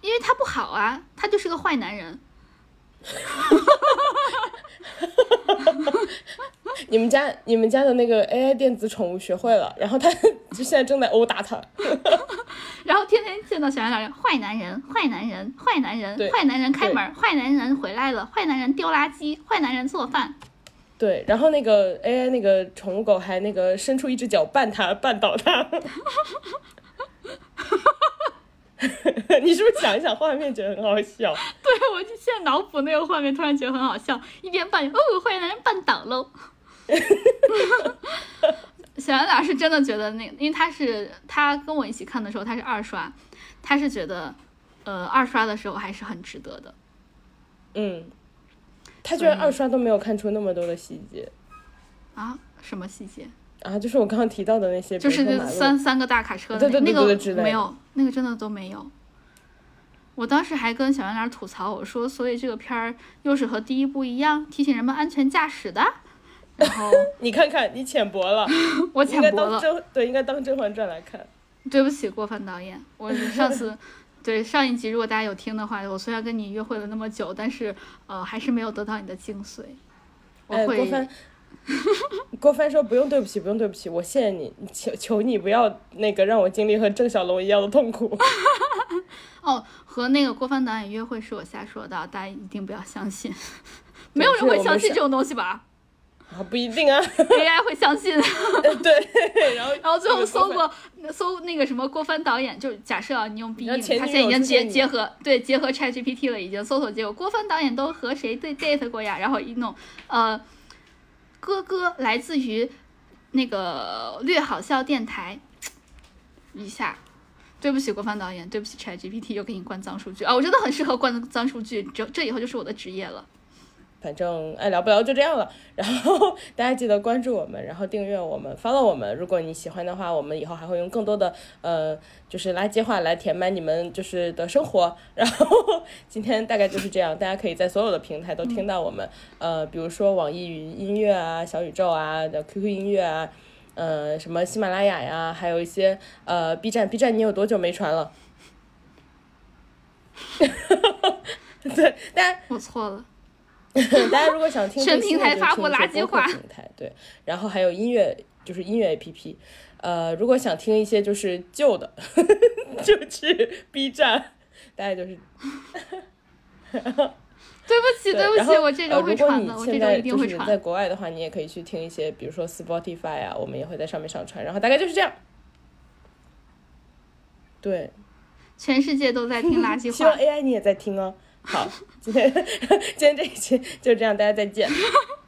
因为他不好啊，他就是个坏男人。你们家你们家的那个 AI 电子宠物学会了，然后他 就现在正在殴打他。然后天天见到小圆脸，坏男人，坏男人，坏男人，坏男人开门，坏男人回来了，坏男人丢垃圾，坏男人做饭。对，然后那个 AI 那个宠物狗还那个伸出一只脚绊它，绊倒它。你是不是想一想画面觉得很好笑？对，我就现在脑补那个画面，突然觉得很好笑，一边绊哦，坏男人绊倒喽。小杨老师真的觉得那，因为他是他跟我一起看的时候，他是二刷，他是觉得呃二刷的时候还是很值得的。嗯。他居然二刷都没有看出那么多的细节，啊？什么细节？啊，就是我刚刚提到的那些，就是三三个大卡车的那个没有，那个真的都没有。我当时还跟小圆脸吐槽，我说，所以这个片儿又是和第一部一样，提醒人们安全驾驶的。然后 你看看，你浅薄了，我浅薄了。对，应该当《甄嬛传》来看。对不起，郭帆导演，我上次。对上一集，如果大家有听的话，我虽然跟你约会了那么久，但是呃，还是没有得到你的精髓。哎，郭帆，郭帆说不用对不起，不用对不起，我谢谢你，求求你不要那个让我经历和郑晓龙一样的痛苦。哦，和那个郭帆导演约会是我瞎说的，大家一定不要相信，没有人会相信这种东西吧？啊，不一定啊，AI 会相信。对，然后然后最后搜过搜那个什么郭帆导演，就假设啊，你用 B，他现在已经结结合对结合 ChatGPT 了，已经搜索结果郭帆导演都和谁对 date 过呀？然后一弄，呃，哥哥来自于那个略好笑电台，一下，对不起郭帆导演，对不起 ChatGPT 又给你灌脏数据啊！我真的很适合灌脏数据，这这以后就是我的职业了。反正爱聊不聊就这样了，然后大家记得关注我们，然后订阅我们，follow 我们。如果你喜欢的话，我们以后还会用更多的呃，就是垃圾话来填满你们就是的生活。然后今天大概就是这样，大家可以在所有的平台都听到我们，呃，比如说网易云音乐啊、小宇宙啊的 QQ 音乐啊，呃，什么喜马拉雅呀，还有一些呃 B 站，B 站你有多久没传了？对，大家我错了。大家如果想听全平台发布垃圾话，平台对，然后还有音乐，就是音乐 APP。呃，如果想听一些就是旧的，就去 B 站，大概就是。对不起，对不起，我这周会传的，我这周一定会传。在国外的话，你也可以去听一些，比如说 Spotify 啊，我们也会在上面上传。然后大概就是这样。对。全世界都在听垃圾 话。希望 AI 你也在听哦。好，今天 今天这一期就这样，大家再见。